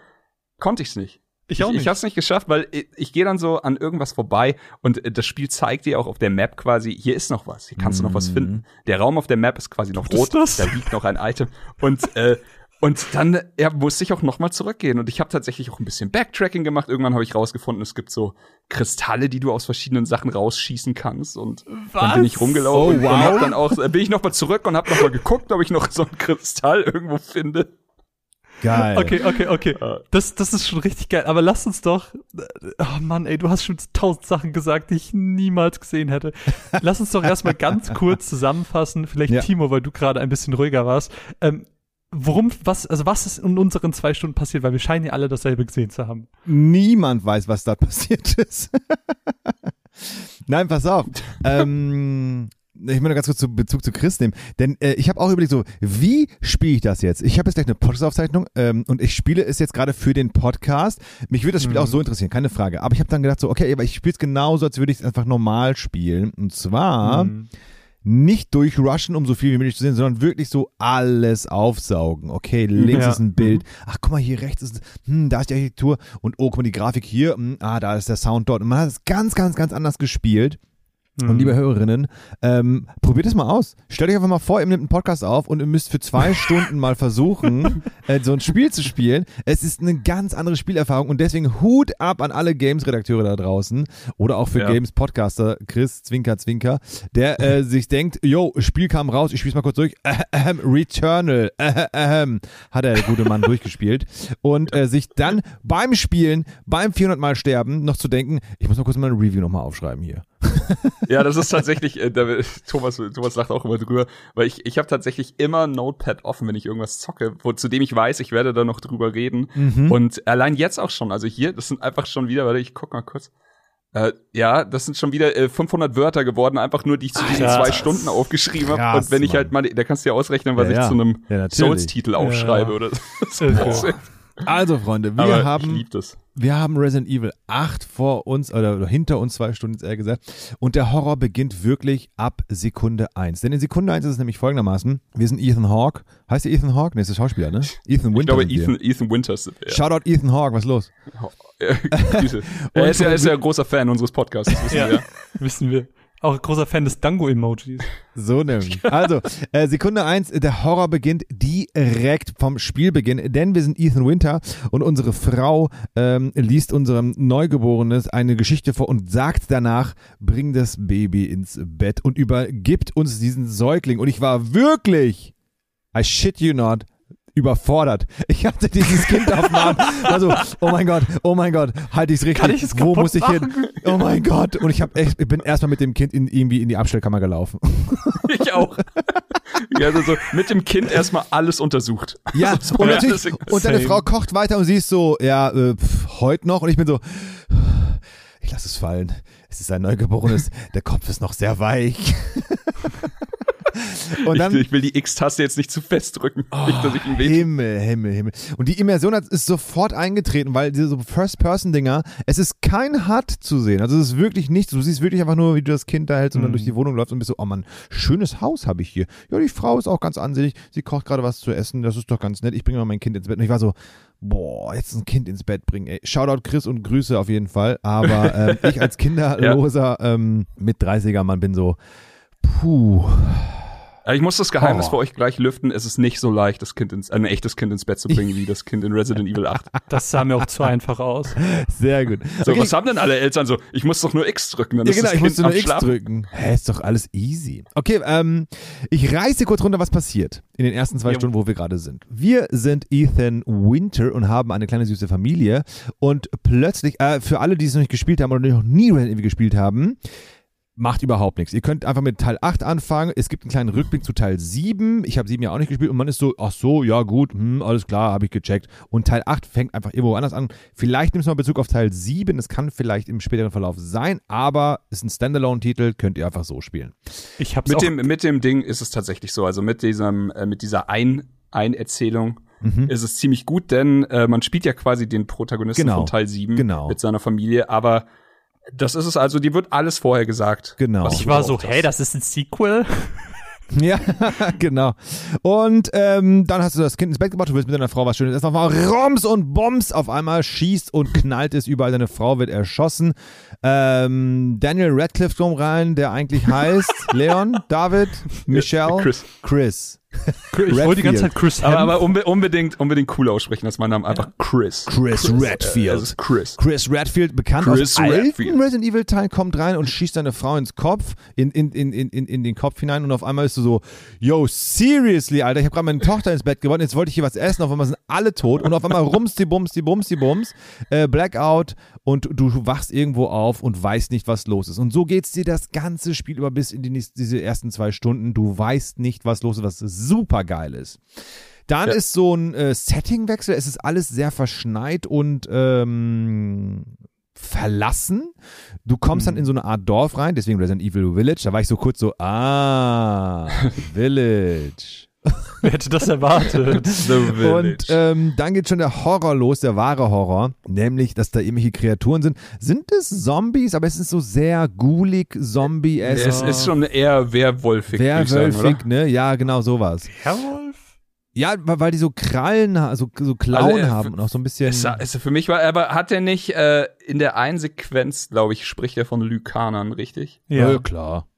konnte ich's nicht. Ich auch Ich, nicht. ich habe es nicht geschafft, weil ich, ich gehe dann so an irgendwas vorbei und äh, das Spiel zeigt dir auch auf der Map quasi, hier ist noch was, hier kannst du noch was Mhm. finden. Der Raum auf der Map ist quasi noch Was rot, da liegt noch ein Item und äh, und dann ja, musste ich auch noch mal zurückgehen und ich habe tatsächlich auch ein bisschen Backtracking gemacht. Irgendwann habe ich rausgefunden, es gibt so Kristalle, die du aus verschiedenen Sachen rausschießen kannst und dann bin ich Was? rumgelaufen Oh, wow. und hab dann auch äh, bin ich noch mal zurück und habe noch mal geguckt, ob ich noch so einen Kristall irgendwo finde. Geil. Okay, okay, okay. Das, das ist schon richtig geil. Aber lass uns doch. Oh Mann, ey, du hast schon tausend Sachen gesagt, die ich niemals gesehen hätte. Lass uns doch erstmal ganz kurz zusammenfassen. Vielleicht Ja. Timo, weil du gerade ein bisschen ruhiger warst. Ähm, worum, was, also was ist in unseren zwei Stunden passiert? Weil wir scheinen ja alle dasselbe gesehen zu haben. Niemand weiß, was da passiert ist. Nein, pass auf. ähm, ich möchte ganz kurz zu Bezug zu Chris nehmen, denn äh, ich habe auch überlegt, so, wie spiele ich das jetzt? Ich habe jetzt gleich eine Podcast-Aufzeichnung ähm, und ich spiele es jetzt gerade für den Podcast. Mich würde das Spiel Mhm. auch so interessieren, keine Frage. Aber ich habe dann gedacht, so, okay, aber ich spiele es genauso, als würde ich es einfach normal spielen. Und zwar Hm. nicht durchrushen, um so viel wie möglich zu sehen, sondern wirklich so alles aufsaugen. Okay, links Ja. ist ein Bild. Ach, guck mal, hier rechts ist, hm, da ist die Architektur. Und oh, guck mal, die Grafik hier. Hm, ah, da ist der Sound dort. Und man hat es ganz, ganz, ganz anders gespielt. Mhm. Und liebe Hörerinnen, ähm, probiert es mal aus. Stellt euch einfach mal vor, ihr nehmt einen Podcast auf und ihr müsst für zwei Stunden mal versuchen, äh, so ein Spiel zu spielen. Es ist eine ganz andere Spielerfahrung und deswegen Hut ab an alle Games-Redakteure da draußen oder auch für Ja. Games-Podcaster, Chris, Zwinker, Zwinker, der äh, sich denkt, yo, Spiel kam raus, ich spiel's mal kurz durch, Ahem, Returnal, Ahem, hat der gute Mann durchgespielt und äh, sich dann beim Spielen, beim 400 Mal sterben, noch zu denken, ich muss mal kurz mal eine Review nochmal aufschreiben hier. Ja, das ist tatsächlich, äh, da, Thomas, Thomas lacht auch immer drüber, weil ich, ich habe tatsächlich immer Notepad offen, wenn ich irgendwas zocke, wo, zu dem ich weiß, ich werde da noch drüber reden. Mhm. Und allein jetzt auch schon, also hier, das sind einfach schon wieder, warte, ich guck mal kurz. Äh, ja, das sind schon wieder äh, 500 Wörter geworden, einfach nur, die ich zu diesen Alter. zwei Stunden aufgeschrieben habe. Und wenn ich Mann. halt mal, da kannst du ja ausrechnen, was Ja, ich ja. zu einem Ja. Souls-Titel aufschreibe oder so. Also, Freunde, wir Aber haben, wir haben Resident Evil 8 vor uns, oder hinter uns zwei Stunden, jetzt eher gesagt. Und der Horror beginnt wirklich ab Sekunde 1. Denn in Sekunde 1 ist es nämlich folgendermaßen, wir sind Ethan Hawke. Heißt der Ethan Hawke? Ne, ist der Schauspieler, ne? Ethan Winter. Ich glaube. Ethan, Ethan Winters. Ja. Shoutout Ethan Hawke, was ist los? Grüße. er ist ja, er ist ja ein großer Fan unseres Podcasts, das wissen Ja. wir. Wissen wir. Auch großer Fan des Dango-Emojis. So nämlich. Also, äh, Sekunde eins, der Horror beginnt direkt vom Spielbeginn, denn wir sind Ethan Winter und unsere Frau ähm, liest unserem Neugeborenes eine Geschichte vor und sagt danach, bring das Baby ins Bett und übergibt uns diesen Säugling. Und ich war wirklich, I shit you not, überfordert. Ich hatte dieses Kind auf dem Arm. Also, oh mein Gott, oh mein Gott, halte ich es richtig. Kann ich es Wo muss ich hin? Oh mein Gott. Und ich, hab echt, ich bin erstmal mit dem Kind in, irgendwie in die Abstellkammer gelaufen. Ich auch. ja, also so mit dem Kind erstmal alles untersucht. Ja, So, und, natürlich, und deine. Frau kocht weiter und sie ist so, ja, äh, pff, heute noch. Und ich bin so, ich lasse es fallen. Es ist ein Neugeborenes, der Kopf ist noch sehr weich. und dann, ich, ich will die X-Taste jetzt nicht zu fest drücken. nicht, dass ich ihn weh. Himmel, Himmel, Himmel. Und die Immersion hat, ist sofort eingetreten, weil diese so First-Person-Dinger, es ist kein HUD zu sehen. Also es ist wirklich nichts. Du siehst wirklich einfach nur, wie du das Kind da hältst und dann Mhm. durch die Wohnung läufst und bist so, oh Mann, schönes Haus habe ich hier. Ja, die Frau ist auch ganz ansehnlich. Sie kocht gerade was zu essen. Das ist doch ganz nett. Ich bringe mal mein Kind ins Bett. Und ich war so, boah, jetzt ein Kind ins Bett bringen. Ey, Shoutout Chris und Grüße auf jeden Fall. Aber ähm, ich als kinderloser ähm, mit 30er Mann bin so, puh. Ich muss das Geheimnis Oh. für euch gleich lüften. Es ist nicht so leicht, das Kind ins, ein echtes Kind ins Bett zu bringen, wie das Kind in Resident Evil 8. Das sah mir auch zu einfach aus. Sehr gut. So, Okay, was haben denn alle Eltern so? Ich muss doch nur X drücken, dann Ja, ist genau, das ich Kind musste am nur X Schlafen. drücken. Hä, ist doch alles easy. Okay, ähm, ich reiße kurz runter, was passiert in den ersten zwei Jo. Stunden, wo wir gerade sind. Wir sind Ethan Winter und haben eine kleine süße Familie und plötzlich, äh, für alle, die es noch nicht gespielt haben oder noch nie Resident Evil gespielt haben, macht überhaupt nichts. Ihr könnt einfach mit Teil 8 anfangen. Es gibt einen kleinen Rückblick zu Teil 7. Ich habe 7 ja auch nicht gespielt und man ist so, ach so, ja gut, hm, alles klar, habe ich gecheckt. Und Teil 8 fängt einfach irgendwo anders an. Vielleicht nimmst du mal Bezug auf Teil 7. Es kann vielleicht im späteren Verlauf sein, aber ist ein Standalone-Titel, könnt ihr einfach so spielen. Ich hab's Mit auch dem, mit dem Ding ist es tatsächlich so. Also mit diesem, äh, mit dieser Ein Einerzählung Mhm. ist es ziemlich gut, denn äh, man spielt ja quasi den Protagonisten Genau. von Teil 7 Genau. mit seiner Familie, aber das ist es also, dir wird alles vorher gesagt. Genau. was Ich war so, hey, das ist ein Sequel? Ja, genau. Und ähm, dann hast du das Kind ins Bett gebracht, du willst mit deiner Frau was Schönes essen. Auf einmal Roms und Bombs auf einmal schießt und knallt es überall. Deine Frau wird erschossen. Ähm, Daniel Radcliffe kommt rein, der eigentlich heißt Leon, David, Michelle, Chris. Chris. Ich wollte die ganze Zeit Chris Aber, Hemsworth. aber unbe unbedingt, unbedingt cool aussprechen, dass mein Name einfach Chris. Chris Redfield. Äh, es ist Chris. Chris Redfield, bekannt Chris aus alten Redfield. Resident Evil Teilen, kommt rein und schießt seine Frau ins Kopf, in, in, in, in, in, in den Kopf hinein und auf einmal ist du so, yo, seriously, Alter, ich habe gerade meine Tochter ins Bett gebracht, jetzt wollte ich hier was essen, auf einmal sind alle tot und auf einmal rums die Bums, die Bums, die Bums, äh, Blackout und du wachst irgendwo auf und weißt nicht, was los ist. Und so geht's dir das ganze Spiel über bis in die, nächst- diese ersten zwei Stunden. Du weißt nicht, was los ist, was super geil ist. Dann Ja. ist so ein äh, Settingwechsel. Es ist alles sehr verschneit und ähm, verlassen. Du kommst dann in so eine Art Dorf rein, deswegen Resident Evil Village. Da war ich so kurz so, ah, Village. Wer hätte das erwartet? The Und ähm, dann geht schon der Horror los, der wahre Horror, nämlich, dass da irgendwelche Kreaturen sind. Sind es Zombies, aber es ist so sehr ghoulig, zombie es es ist schon eher werwolfig, Werwölfig, ne? Ja, genau sowas. Herwolf? Ja, weil die so Krallen, so, so Klauen Also, äh, haben und auch so ein bisschen. Es, es, für mich war, aber hat er nicht äh, in der einen Sequenz, glaube ich, spricht er von Lykanern, richtig? Ja. Äh, klar.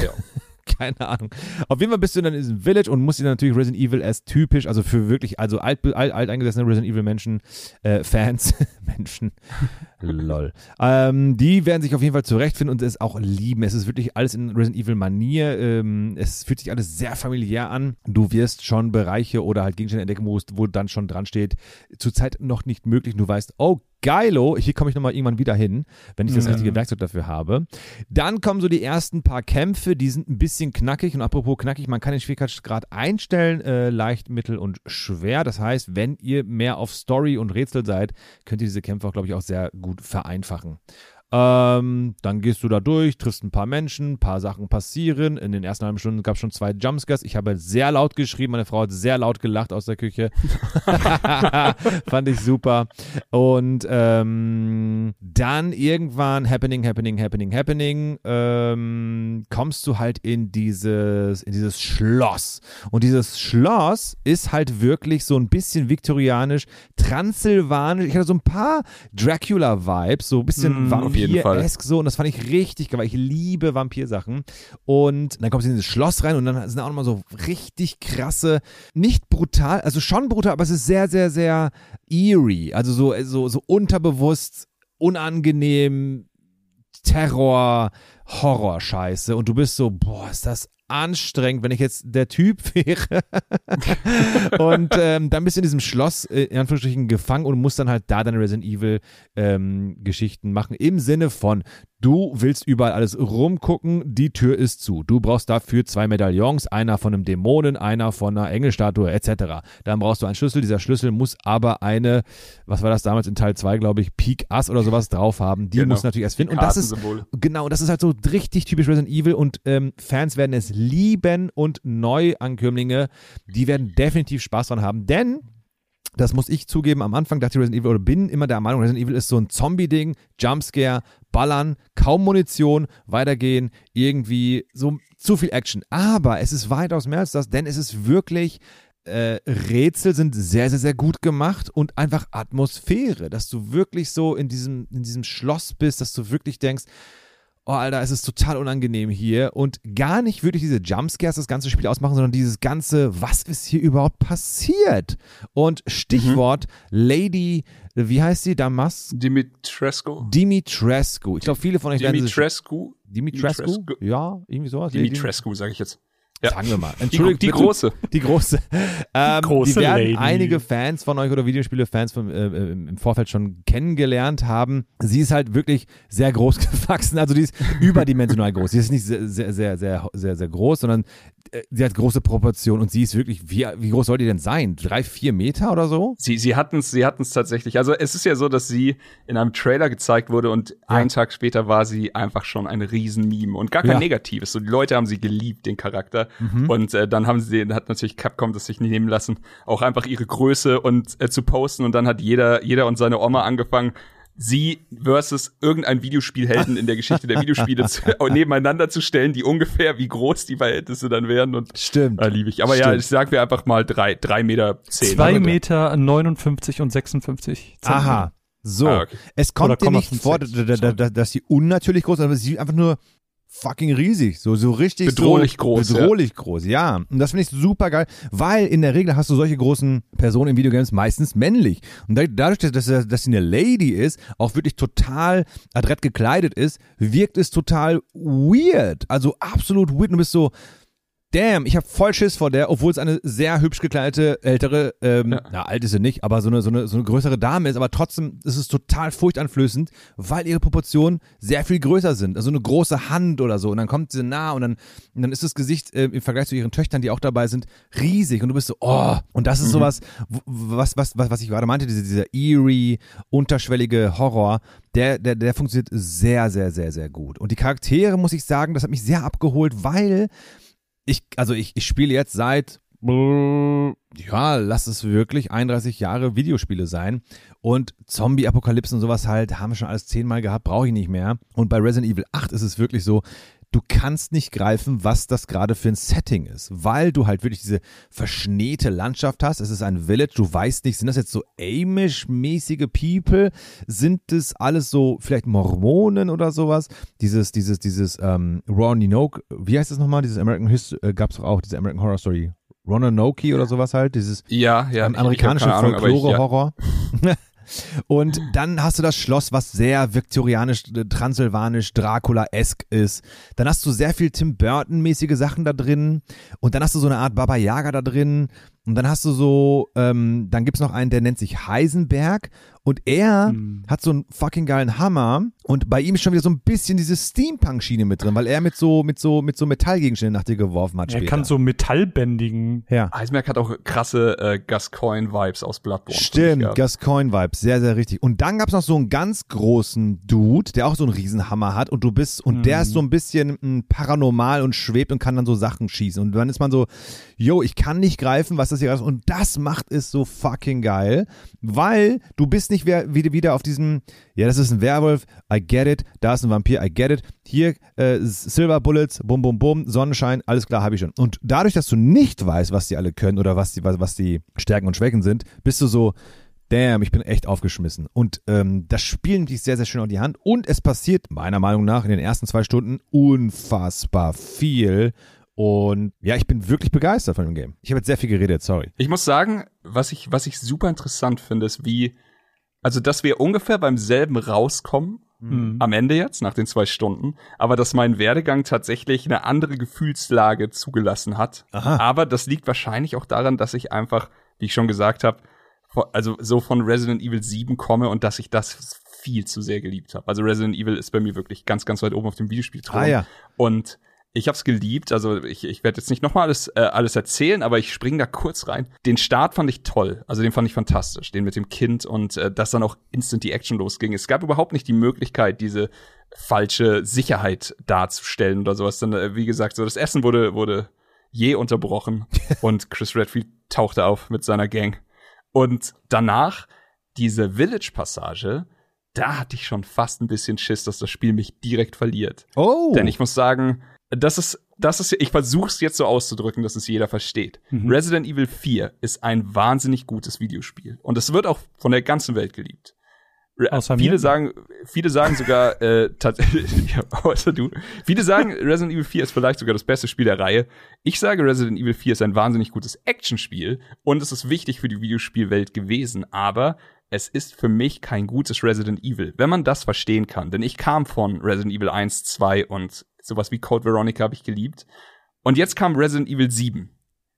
Ja. Keine Ahnung. Auf jeden Fall bist du dann in diesem Village und musst dir natürlich Resident Evil as typisch, also für wirklich, also alt, alt, alt eingesessene Resident Evil Menschen, äh, Fans, Menschen, lol. Ähm, die werden sich auf jeden Fall zurechtfinden und es auch lieben. Es ist wirklich alles in Resident Evil Manier. Ähm, es fühlt sich alles sehr familiär an. Du wirst schon Bereiche oder halt Gegenstände entdecken, wo, wo dann schon dran steht, zurzeit noch nicht möglich. Du weißt, oh, geilo, hier komme ich nochmal irgendwann wieder hin, wenn ich das Mhm. richtige Werkzeug dafür habe. Dann kommen so die ersten paar Kämpfe, die sind ein bisschen knackig. Und apropos knackig, man kann den Schwierigkeitsgrad einstellen, äh, leicht, mittel und schwer. Das heißt, wenn ihr mehr auf Story und Rätsel seid, könnt ihr diese Kämpfe auch, glaube ich, auch sehr gut vereinfachen. Ähm, dann gehst du da durch, triffst ein paar Menschen, ein paar Sachen passieren. In den ersten halben Stunden gab es schon zwei Jumpscares. Ich habe sehr laut geschrieben, meine Frau hat sehr laut gelacht aus der Küche. Fand ich super. Und ähm, dann irgendwann happening, happening, happening, happening, ähm, kommst du halt in dieses, in dieses Schloss. Und dieses Schloss ist halt wirklich so ein bisschen viktorianisch, transsilvanisch. Ich hatte so ein paar Dracula-Vibes, so ein bisschen Mm. Jeden Fall. So und das fand ich richtig geil, weil ich liebe Vampirsachen. Und dann kommst du in dieses Schloss rein und dann sind auch nochmal so richtig krasse, nicht brutal, also schon brutal, aber es ist sehr, sehr, sehr eerie, also so, so, so unterbewusst, unangenehm, Terror, Horror-Scheiße und du bist so, boah, ist das anstrengend, wenn ich jetzt der Typ wäre. und ähm, dann bist du in diesem Schloss, äh, in Anführungsstrichen, gefangen und musst dann halt da deine Resident Evil ähm, Geschichten machen. Im Sinne von, du willst überall alles rumgucken, die Tür ist zu. Du brauchst dafür zwei Medaillons, einer von einem Dämonen, einer von einer Engelstatue, etc. Dann brauchst du einen Schlüssel. Dieser Schlüssel muss aber eine, was war das damals in Teil 2, glaube ich, Peak Ass oder sowas drauf haben. Die Genau. musst du natürlich erst finden. Und das ist, Genau, das ist halt so richtig typisch Resident Evil und ähm, Fans werden es lieben und Neuankömmlinge, die werden definitiv Spaß dran haben, denn das muss ich zugeben, am Anfang dachte ich Resident Evil oder bin immer der Meinung, Resident Evil ist so ein Zombie-Ding, Jumpscare, Ballern, kaum Munition, weitergehen, irgendwie so zu viel Action. Aber es ist weitaus mehr als das, denn es ist wirklich äh, Rätsel sind sehr, sehr, sehr gut gemacht und einfach Atmosphäre, dass du wirklich so in diesem, in diesem Schloss bist, dass du wirklich denkst, oh Alter, es ist total unangenehm hier und gar nicht wirklich diese Jumpscares das ganze Spiel ausmachen, sondern dieses ganze, was ist hier überhaupt passiert? Und Stichwort Lady, wie heißt sie, Damas? Dimitrescu. Dimitrescu. Ich glaube, viele von euch werden sie Dimitrescu. Dimitrescu? Dimitrescu? Ja, irgendwie sowas. Dimitrescu, sage ich jetzt. Ja. Sagen wir mal. Die, Entschuldigt die bitte. große. Die große. Ähm, große die werden Lady. einige Fans von euch oder Videospiele-Fans vom, äh, äh, im Vorfeld schon kennengelernt haben. Sie ist halt wirklich sehr groß gewachsen. Also die ist überdimensional groß. Sie ist nicht sehr, sehr, sehr, sehr, sehr, sehr groß, sondern sie hat große Proportionen und sie ist wirklich, wie, wie groß soll die denn sein? Drei, vier Meter oder so? Sie, sie hatten es sie hatten's tatsächlich. Also es ist ja so, dass sie in einem Trailer gezeigt wurde und einen Tag später war sie einfach schon ein Riesenmeme und gar kein Ja. Negatives. So, die Leute haben sie geliebt, den Charakter. Und äh, dann haben sie, hat natürlich Capcom das sich nicht nehmen lassen, auch einfach ihre Größe und äh, zu posten. Und dann hat jeder, jeder und seine Oma angefangen, sie versus irgendein Videospielhelden in der Geschichte der Videospiele zu, nebeneinander zu stellen, die ungefähr wie groß die Verhältnisse dann wären. Und Stimmt. äh, liebe ich. Aber ja, Stimmt. ich sag mir einfach mal drei, drei Meter zehn. Zwei Meter 59 und 56 Zentimeter. Aha. So. Ah, okay. Es kommt dir nicht vor, 0,56, da- da- da- dass sie unnatürlich groß ist, aber sie einfach nur fucking riesig. So, so richtig Bedrohlich so, groß, Bedrohlich groß, ja. Und das finde ich super geil, weil in der Regel hast du solche großen Personen in Videogames meistens männlich. Und da- dadurch, dass, dass, dass sie eine Lady ist, auch wirklich total adrett gekleidet ist, wirkt es total weird. Also absolut weird. Du bist so, Damn, ich habe voll Schiss vor der, obwohl es eine sehr hübsch gekleidete, ältere, ähm, Ja. na, alt ist sie nicht, aber so eine, so, eine, so eine größere Dame ist, aber trotzdem ist es total furchteinflößend, weil ihre Proportionen sehr viel größer sind. Also eine große Hand oder so. Und dann kommt sie nah und dann, und dann ist das Gesicht äh, im Vergleich zu ihren Töchtern, die auch dabei sind, riesig. Und du bist so, oh. Und das ist sowas, w- was, was, was, was ich gerade meinte, diese, dieser eerie, unterschwellige Horror, der, der, der funktioniert sehr, sehr, sehr, sehr gut. Und die Charaktere, muss ich sagen, das hat mich sehr abgeholt, weil ich, also ich, ich spiele jetzt seit, ja, lass es wirklich 31 Jahre Videospiele sein. Und Zombie-Apokalypsen und sowas halt, haben wir schon alles zehnmal gehabt, brauche ich nicht mehr. Und bei Resident Evil 8 ist es wirklich so, du kannst nicht greifen, was das gerade für ein Setting ist, weil du halt wirklich diese verschneite Landschaft hast. Es ist ein Village, du weißt nicht, sind das jetzt so Amish-mäßige People? Sind das alles so vielleicht Mormonen oder sowas? Dieses, dieses, dieses ähm, Roanoke, wie heißt das nochmal? Dieses American History, äh, gab es auch, diese American Horror Story. Roanoke oder sowas halt, dieses Ja, ja. am ich- ich hab amerikanischen keine Ahnung, aber ich- ja. Und dann hast du das Schloss, was sehr viktorianisch, äh, transsilvanisch, Dracula-esk ist. Dann hast du sehr viel Tim Burton-mäßige Sachen da drin. Und dann hast du so eine Art Baba Yaga da drin. Und dann hast du so, ähm, dann gibt's noch einen, der nennt sich Heisenberg. Und er Hm. hat so einen fucking geilen Hammer. Und bei ihm ist schon wieder so ein bisschen diese Steampunk-Schiene mit drin, weil er mit so, mit so, mit so Metallgegenständen nach dir geworfen hat Er später. kann so Metall bändigen. ja. Heisenberg hat auch krasse äh, Gascoigne-Vibes aus Bloodborne. Stimmt, Ja. Gascoigne-Vibes, sehr, sehr richtig. Und dann gab's noch so einen ganz großen Dude, der auch so einen Riesenhammer hat und du bist, und der ist so ein bisschen mm, paranormal und schwebt und kann dann so Sachen schießen. Und dann ist man so, yo, ich kann nicht greifen, was das hier ist. Und das macht es so fucking geil, weil du bist nicht wieder, wieder auf diesem, ja, das ist ein Werwolf, I get it, da ist ein Vampir, I get it. Hier, äh, Silver Bullets, bum, bum, bum, Sonnenschein, alles klar, habe ich schon. Und dadurch, dass du nicht weißt, was die alle können oder was die, was, was die Stärken und Schwächen sind, bist du so, damn, ich bin echt aufgeschmissen. Und ähm, das Spiel nimmt dich sehr, sehr schön auf die Hand. Und es passiert meiner Meinung nach in den ersten zwei Stunden unfassbar viel. Und ja, ich bin wirklich begeistert von dem Game. Ich habe jetzt sehr viel geredet, sorry. Ich muss sagen, was ich, was ich super interessant finde, ist wie, also dass wir ungefähr beim selben rauskommen, mhm. am Ende jetzt, nach den zwei Stunden, aber dass mein Werdegang tatsächlich eine andere Gefühlslage zugelassen hat. Aha. Aber das liegt wahrscheinlich auch daran, dass ich einfach, wie ich schon gesagt habe, also so von Resident Evil 7 komme und dass ich das viel zu sehr geliebt habe. Also Resident Evil ist bei mir wirklich ganz, ganz weit oben auf dem Videospiel Ah, ja. Und ich habe es geliebt. Also ich, ich werde jetzt nicht nochmal alles, äh, alles erzählen, aber ich springe da kurz rein. Den Start fand ich toll. Also den fand ich fantastisch. Den mit dem Kind und äh, dass dann auch instant die Action losging. Es gab überhaupt nicht die Möglichkeit, diese falsche Sicherheit darzustellen oder sowas. Dann, äh, wie gesagt, so das Essen wurde, wurde je unterbrochen und Chris Redfield tauchte auf mit seiner Gang. Und danach diese Village-Passage, da hatte ich schon fast ein bisschen Schiss, dass das Spiel mich direkt verliert. Oh. Denn ich muss sagen, das ist, das ist, ich versuche es jetzt so auszudrücken, dass es jeder versteht. Mhm. Resident Evil 4 ist ein wahnsinnig gutes Videospiel. Und es wird auch von der ganzen Welt geliebt. Außer viele mir? sagen, viele sagen sogar, äh, ja, außer du. Viele sagen, Resident Evil 4 ist vielleicht sogar das beste Spiel der Reihe. Ich sage, Resident Evil 4 ist ein wahnsinnig gutes Actionspiel und es ist wichtig für die Videospielwelt gewesen, aber es ist für mich kein gutes Resident Evil, wenn man das verstehen kann. Denn ich kam von Resident Evil 1, 2 und sowas wie Code Veronica habe ich geliebt. Und jetzt kam Resident Evil 7.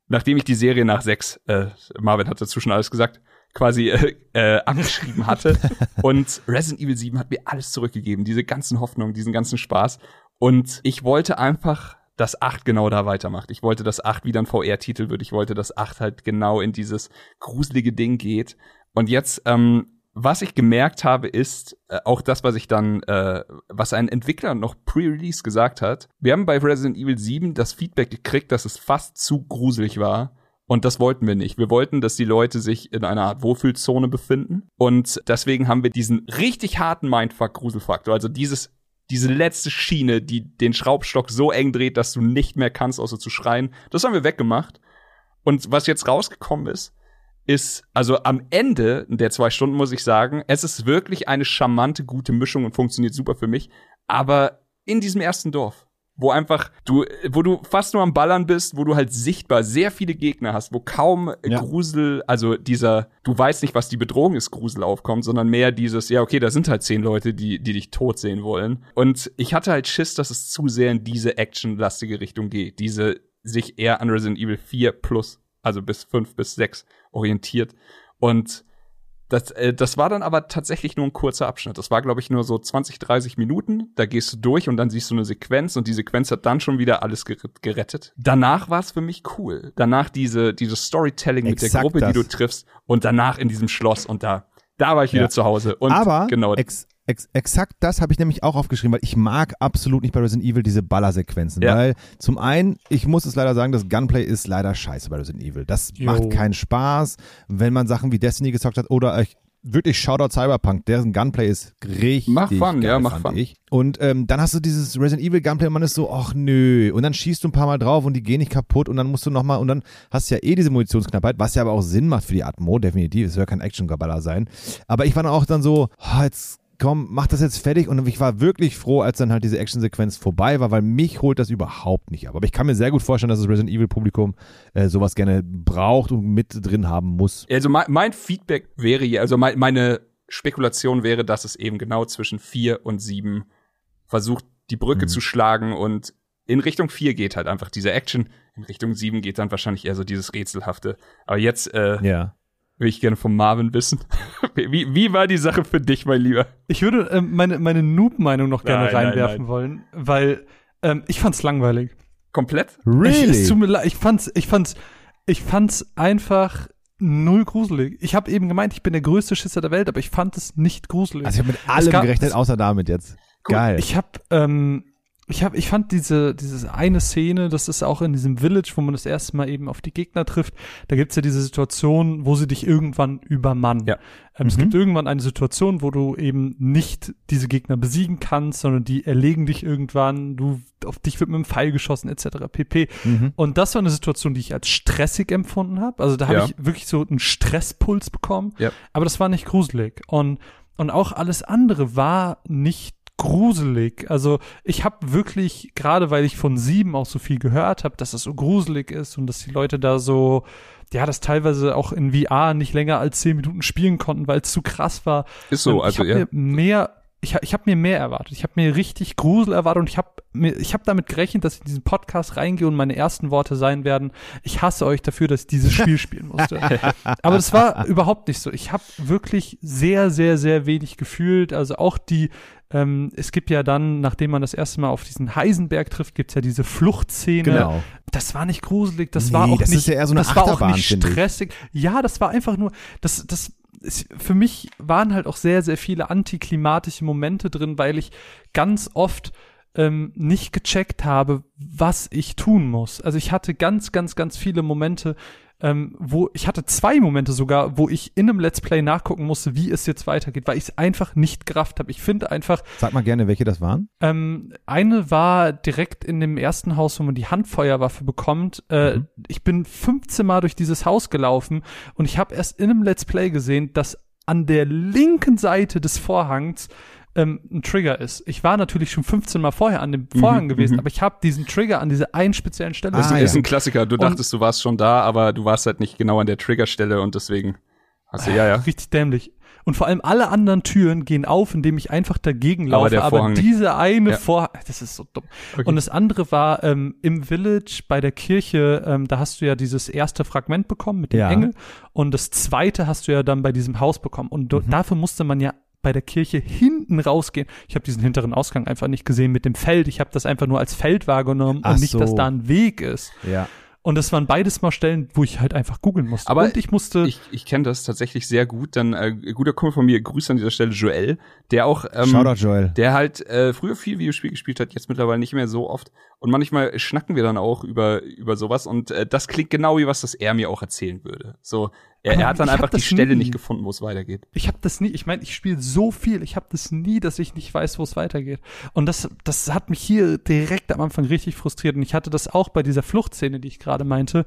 Nachdem ich die Serie nach 6, äh, Marvin hat dazu schon alles gesagt, quasi äh, äh, abgeschrieben hatte. und Resident Evil 7 hat mir alles zurückgegeben, diese ganzen Hoffnungen, diesen ganzen Spaß. Und ich wollte einfach, dass 8 genau da weitermacht. Ich wollte, dass 8 wieder ein VR-Titel wird. Ich wollte, dass 8 halt genau in dieses gruselige Ding geht. Und jetzt ähm, was ich gemerkt habe, ist äh, auch das, was ich dann, äh, was ein Entwickler noch pre-release gesagt hat. Wir haben bei Resident Evil 7 das Feedback gekriegt, dass es fast zu gruselig war. Und das wollten wir nicht. Wir wollten, dass die Leute sich in einer Art Wohlfühlzone befinden. Und deswegen haben wir diesen richtig harten Mindfuck-Gruselfaktor. Also dieses, diese letzte Schiene, die den Schraubstock so eng dreht, dass du nicht mehr kannst, außer zu schreien. Das haben wir weggemacht. Und was jetzt rausgekommen ist, ist, also am Ende der zwei Stunden muss ich sagen, es ist wirklich eine charmante, gute Mischung und funktioniert super für mich. Aber in diesem ersten Dorf, wo einfach du, wo du fast nur am Ballern bist, wo du halt sichtbar sehr viele Gegner hast, wo kaum ja. Grusel, also dieser, du weißt nicht, was die Bedrohung ist, Grusel aufkommt, sondern mehr dieses, ja, okay, da sind halt zehn Leute, die, die dich tot sehen wollen. Und ich hatte halt Schiss, dass es zu sehr in diese actionlastige Richtung geht. Diese sich eher an Resident Evil 4 plus, also bis 5 bis 6 orientiert. Und das, äh, das war dann aber tatsächlich nur ein kurzer Abschnitt. Das war, glaube ich, nur so 20, 30 Minuten. Da gehst du durch und dann siehst du eine Sequenz und die Sequenz hat dann schon wieder alles gerettet. Danach war es für mich cool. Danach diese, diese Storytelling Exakt mit der Gruppe, das. die du triffst und danach in diesem Schloss und da, da war ich wieder ja. zu Hause. Und aber genau. Ex Ex exakt das habe ich nämlich auch aufgeschrieben, weil ich mag absolut nicht bei Resident Evil diese Ballersequenzen. Ja. Weil zum einen, ich muss es leider sagen, das Gunplay ist leider scheiße bei Resident Evil. Das jo. macht keinen Spaß, wenn man Sachen wie Destiny gezockt hat oder ich, wirklich Shoutout Cyberpunk, deren Gunplay ist richtig mach fun, geil, ja, mach fun. ich. Und ähm, dann hast du dieses Resident Evil Gunplay und man ist so, ach nö. Und dann schießt du ein paar Mal drauf und die gehen nicht kaputt und dann musst du nochmal, und dann hast du ja eh diese Munitionsknappheit, was ja aber auch Sinn macht für die Atmo, definitiv. Es soll ja kein Action-Gaballer sein. Aber ich war dann auch dann so, oh, jetzt komm, mach das jetzt fertig. Und ich war wirklich froh, als dann halt diese Actionsequenz vorbei war, weil mich holt das überhaupt nicht ab. Aber ich kann mir sehr gut vorstellen, dass das Resident Evil Publikum äh, sowas gerne braucht und mit drin haben muss. Also mein, mein Feedback wäre hier, also mein, meine Spekulation wäre, dass es eben genau zwischen vier und sieben versucht, die Brücke mhm. zu schlagen und in Richtung vier geht halt einfach diese Action. In Richtung sieben geht dann wahrscheinlich eher so dieses Rätselhafte. Aber jetzt, äh, ja würde ich gerne von Marvin wissen. Wie, wie war die Sache für dich, mein Lieber? Ich würde äh, meine, meine Noob-Meinung noch gerne nein, reinwerfen nein, nein. wollen, weil ähm, ich fand's langweilig. Komplett? Really? Ich, es tut mir leid, ich fand's, ich fand's, ich fand's einfach null gruselig. Ich habe eben gemeint, ich bin der größte Schisser der Welt, aber ich fand es nicht gruselig. Also ich habe mit allem gab, gerechnet, außer damit jetzt. Geil. Ich habe ähm, ich habe, ich fand diese, diese eine Szene, das ist auch in diesem Village, wo man das erste Mal eben auf die Gegner trifft. Da gibt's ja diese Situation, wo sie dich irgendwann übermannen. Ja. Ähm, Es Mhm. gibt irgendwann eine Situation, wo du eben nicht diese Gegner besiegen kannst, sondern die erlegen dich irgendwann. Du auf dich wird mit einem Pfeil geschossen etc. pp. Mhm. Und das war eine Situation, die ich als stressig empfunden habe. Also da habe Ja. ich wirklich so einen Stresspuls bekommen. Ja. Aber das war nicht gruselig. Und, und auch alles andere war nicht gruselig. Also ich habe wirklich, gerade weil ich von sieben auch so viel gehört habe, dass es so gruselig ist und dass die Leute da so, ja, das teilweise auch in VR nicht länger als zehn Minuten spielen konnten, weil es zu krass war. Ist so, also ich habe ja. mir mehr, ich, ich habe mir mehr erwartet. Ich habe mir richtig Grusel erwartet und ich habe ich habe damit gerechnet, dass ich in diesen Podcast reingehe und meine ersten Worte sein werden: Ich hasse euch dafür, dass ich dieses Spiel spielen musste. Aber das war überhaupt nicht so. Ich habe wirklich sehr, sehr, sehr wenig gefühlt. Also auch die, ähm, es gibt ja dann, nachdem man das erste Mal auf diesen Heisenberg trifft, gibt's ja diese Fluchtszene. Genau. Das war nicht gruselig, das Nee, war auch das nicht, ist ja eher so das war auch nicht stressig. Ja, das war einfach nur, das, das, für mich waren halt auch sehr, sehr viele antiklimatische Momente drin, weil ich ganz oft ähm, nicht gecheckt habe, was ich tun muss. Also ich hatte ganz, ganz, ganz viele Momente, ähm, wo ich hatte zwei Momente sogar, wo ich in einem Let's Play nachgucken musste, wie es jetzt weitergeht, weil ich es einfach nicht gerafft habe. Ich finde einfach, Sag mal gerne, welche das waren. ähm, eine war direkt in dem ersten Haus, wo man die Handfeuerwaffe bekommt. Äh, Mhm. Ich bin 15 Mal durch dieses Haus gelaufen und ich habe erst in einem Let's Play gesehen, dass an der linken Seite des Vorhangs ähm, ein Trigger ist. Ich war natürlich schon 15 Mal vorher an dem Vorhang gewesen, mhm. aber ich habe diesen Trigger an dieser einen speziellen Stelle Ah, Das gesehen. ist ja. ein Klassiker. Du Und- dachtest, du warst schon da, aber du warst halt nicht genau an der Triggerstelle und deswegen hast du, ja, ja. Richtig dämlich. Und vor allem alle anderen Türen gehen auf, indem ich einfach dagegen Aber laufe. Aber, Vorhang nicht. diese eine Ja. Vorhang, das ist so dumm. Okay. Und das andere war ähm, im Village bei der Kirche, ähm, da hast du ja dieses erste Fragment bekommen mit dem Ja. Engel. Und das zweite hast du ja dann bei diesem Haus bekommen. Und Mhm. dafür musste man ja bei der Kirche hinten rausgehen. Ich habe diesen hinteren Ausgang einfach nicht gesehen mit dem Feld. Ich habe das einfach nur als Feld wahrgenommen Ach und nicht, dass so. da ein Weg ist. Ja. Und das waren beides mal Stellen, wo ich halt einfach googeln musste. Aber und ich musste. Ich, ich kenne das tatsächlich sehr gut. Dann äh, guter Kumpel von mir, Grüße an dieser Stelle, Joel, der auch ähm, Shoutout Joel. der halt äh, früher viel Videospiel gespielt hat, jetzt mittlerweile nicht mehr so oft. Und manchmal schnacken wir dann auch über über sowas und äh, das klingt genau wie was, das er mir auch erzählen würde. So, er, er hat dann ich einfach die Stelle nie. nicht gefunden, wo es weitergeht. Ich habe das nie, ich meine, ich spiele so viel, ich habe das nie, dass ich nicht weiß, wo es weitergeht. Und das, das hat mich hier direkt am Anfang richtig frustriert. Und ich hatte das auch bei dieser Fluchtszene, die ich gerade meinte,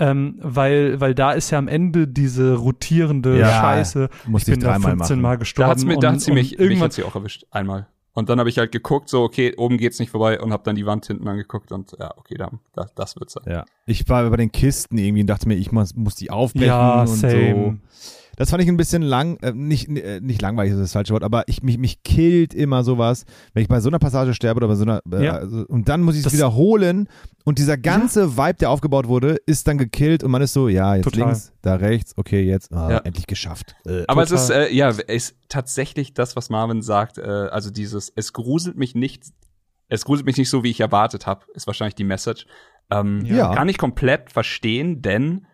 ähm, weil, weil da ist ja am Ende diese rotierende Ja, Scheiße. ich ich bin da dreimal 15 machen. Mal Da gestorben. hat's mir, da hat sie mich, und mich irgendwann hat sie auch erwischt, einmal. Und dann habe ich halt geguckt, so, okay, oben geht's nicht vorbei und habe dann die Wand hinten angeguckt und ja, okay, da, das, das wird's sein. Ja. Ich war bei den Kisten irgendwie und dachte mir, ich muss, muss die aufbrechen ja, und same. so. Das fand ich ein bisschen lang, äh, nicht, äh, nicht langweilig ist das falsche Wort, aber ich, mich, mich killt immer sowas, wenn ich bei so einer Passage sterbe oder bei so einer, äh, Ja. also, und dann muss ich es wiederholen und dieser ganze Vibe, der aufgebaut wurde, ist dann gekillt und man ist so, ja, jetzt Total. links, da rechts, okay, jetzt, ah, Ja. endlich geschafft. Äh, Aber Total. es ist, äh, ja, ist tatsächlich das, was Marvin sagt, äh, also dieses, es gruselt mich nicht, es gruselt mich nicht so, wie ich erwartet habe, ist wahrscheinlich die Message. Ähm, Ja. Kann ich komplett verstehen, denn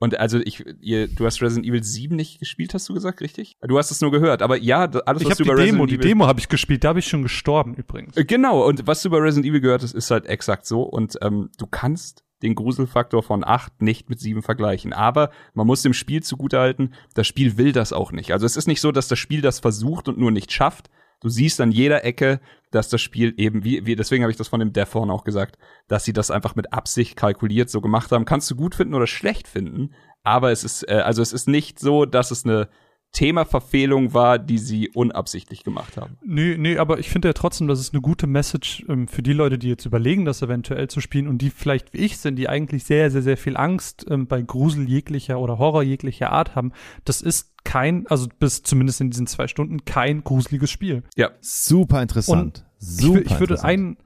und also ich, ihr, du hast Resident Evil 7 nicht gespielt, hast du gesagt, richtig? Du hast es nur gehört, aber ja, alles, Ich was du die über Demo, Resident die Evil Demo habe ich gespielt, da habe ich schon gestorben übrigens. Äh, Genau, und was du über Resident Evil gehört hast, ist halt exakt so. Und ähm, du kannst den Gruselfaktor von 8 nicht mit 7 vergleichen. Aber man muss dem Spiel zugutehalten, das Spiel will das auch nicht. Also es ist nicht so, dass das Spiel das versucht und nur nicht schafft. Du siehst an jeder Ecke, dass das Spiel eben, wie, wie deswegen habe ich das von dem Dev auch gesagt, dass sie das einfach mit Absicht kalkuliert so gemacht haben. Kannst du gut finden oder schlecht finden, aber es ist, äh, also es ist nicht so, dass es eine Themaverfehlung war, die sie unabsichtlich gemacht haben. Nee, nee, aber ich finde ja trotzdem, das ist eine gute Message ähm, für die Leute, die jetzt überlegen, das eventuell zu spielen und die vielleicht wie ich sind, die eigentlich sehr, sehr, sehr viel Angst ähm, bei Grusel jeglicher oder Horror jeglicher Art haben. Das ist kein, also bis zumindest in diesen zwei Stunden, kein gruseliges Spiel. Ja, super interessant. Ich, super wür- ich würde interessant.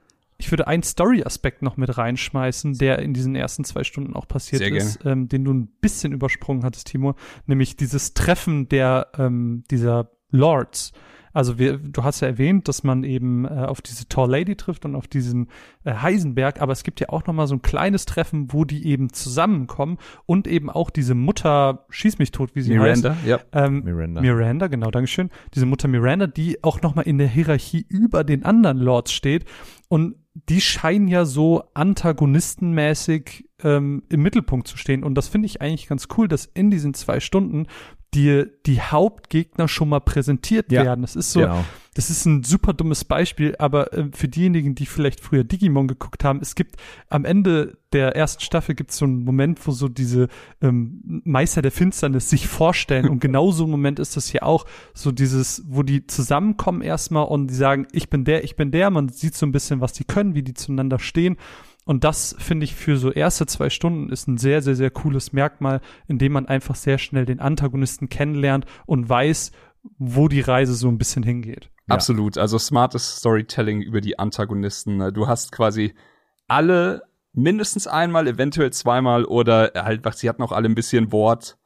Ich würde einen Story-Aspekt noch mit reinschmeißen, der in diesen ersten zwei Stunden auch passiert Sehr ist, ähm, den du ein bisschen übersprungen hattest, Timo, nämlich dieses Treffen der ähm, dieser Lords. Also wir, du hast ja erwähnt, dass man eben äh, auf diese Tall Lady trifft und auf diesen äh, Heisenberg, aber es gibt ja auch noch mal so ein kleines Treffen, wo die eben zusammenkommen und eben auch diese Mutter schieß mich tot, wie sie heißt. Miranda, ja. Ähm, Miranda. Miranda, genau, Dankeschön. Diese Mutter Miranda, die auch nochmal in der Hierarchie über den anderen Lords steht. Und die scheinen ja so antagonistenmäßig ähm, im Mittelpunkt zu stehen. Und das finde ich eigentlich ganz cool, dass in diesen zwei Stunden dir die Hauptgegner schon mal präsentiert Ja, werden. Das ist so, genau. Das ist ein super dummes Beispiel, aber äh, für diejenigen, die vielleicht früher Digimon geguckt haben, es gibt am Ende der ersten Staffel gibt es so einen Moment, wo so diese ähm, Meister der Finsternis sich vorstellen. Und genau so ein Moment ist das hier auch, so dieses, wo die zusammenkommen erstmal und die sagen, ich bin der, ich bin der, man sieht so ein bisschen, was die können, wie die zueinander stehen. Und das finde ich für so erste zwei Stunden ist ein sehr, sehr, sehr cooles Merkmal, in dem man einfach sehr schnell den Antagonisten kennenlernt und weiß, wo die Reise so ein bisschen hingeht. Ja. Absolut. Also smartes Storytelling über die Antagonisten. Ne? Du hast quasi alle mindestens einmal, eventuell zweimal oder halt, sie hatten auch alle ein bisschen Wort,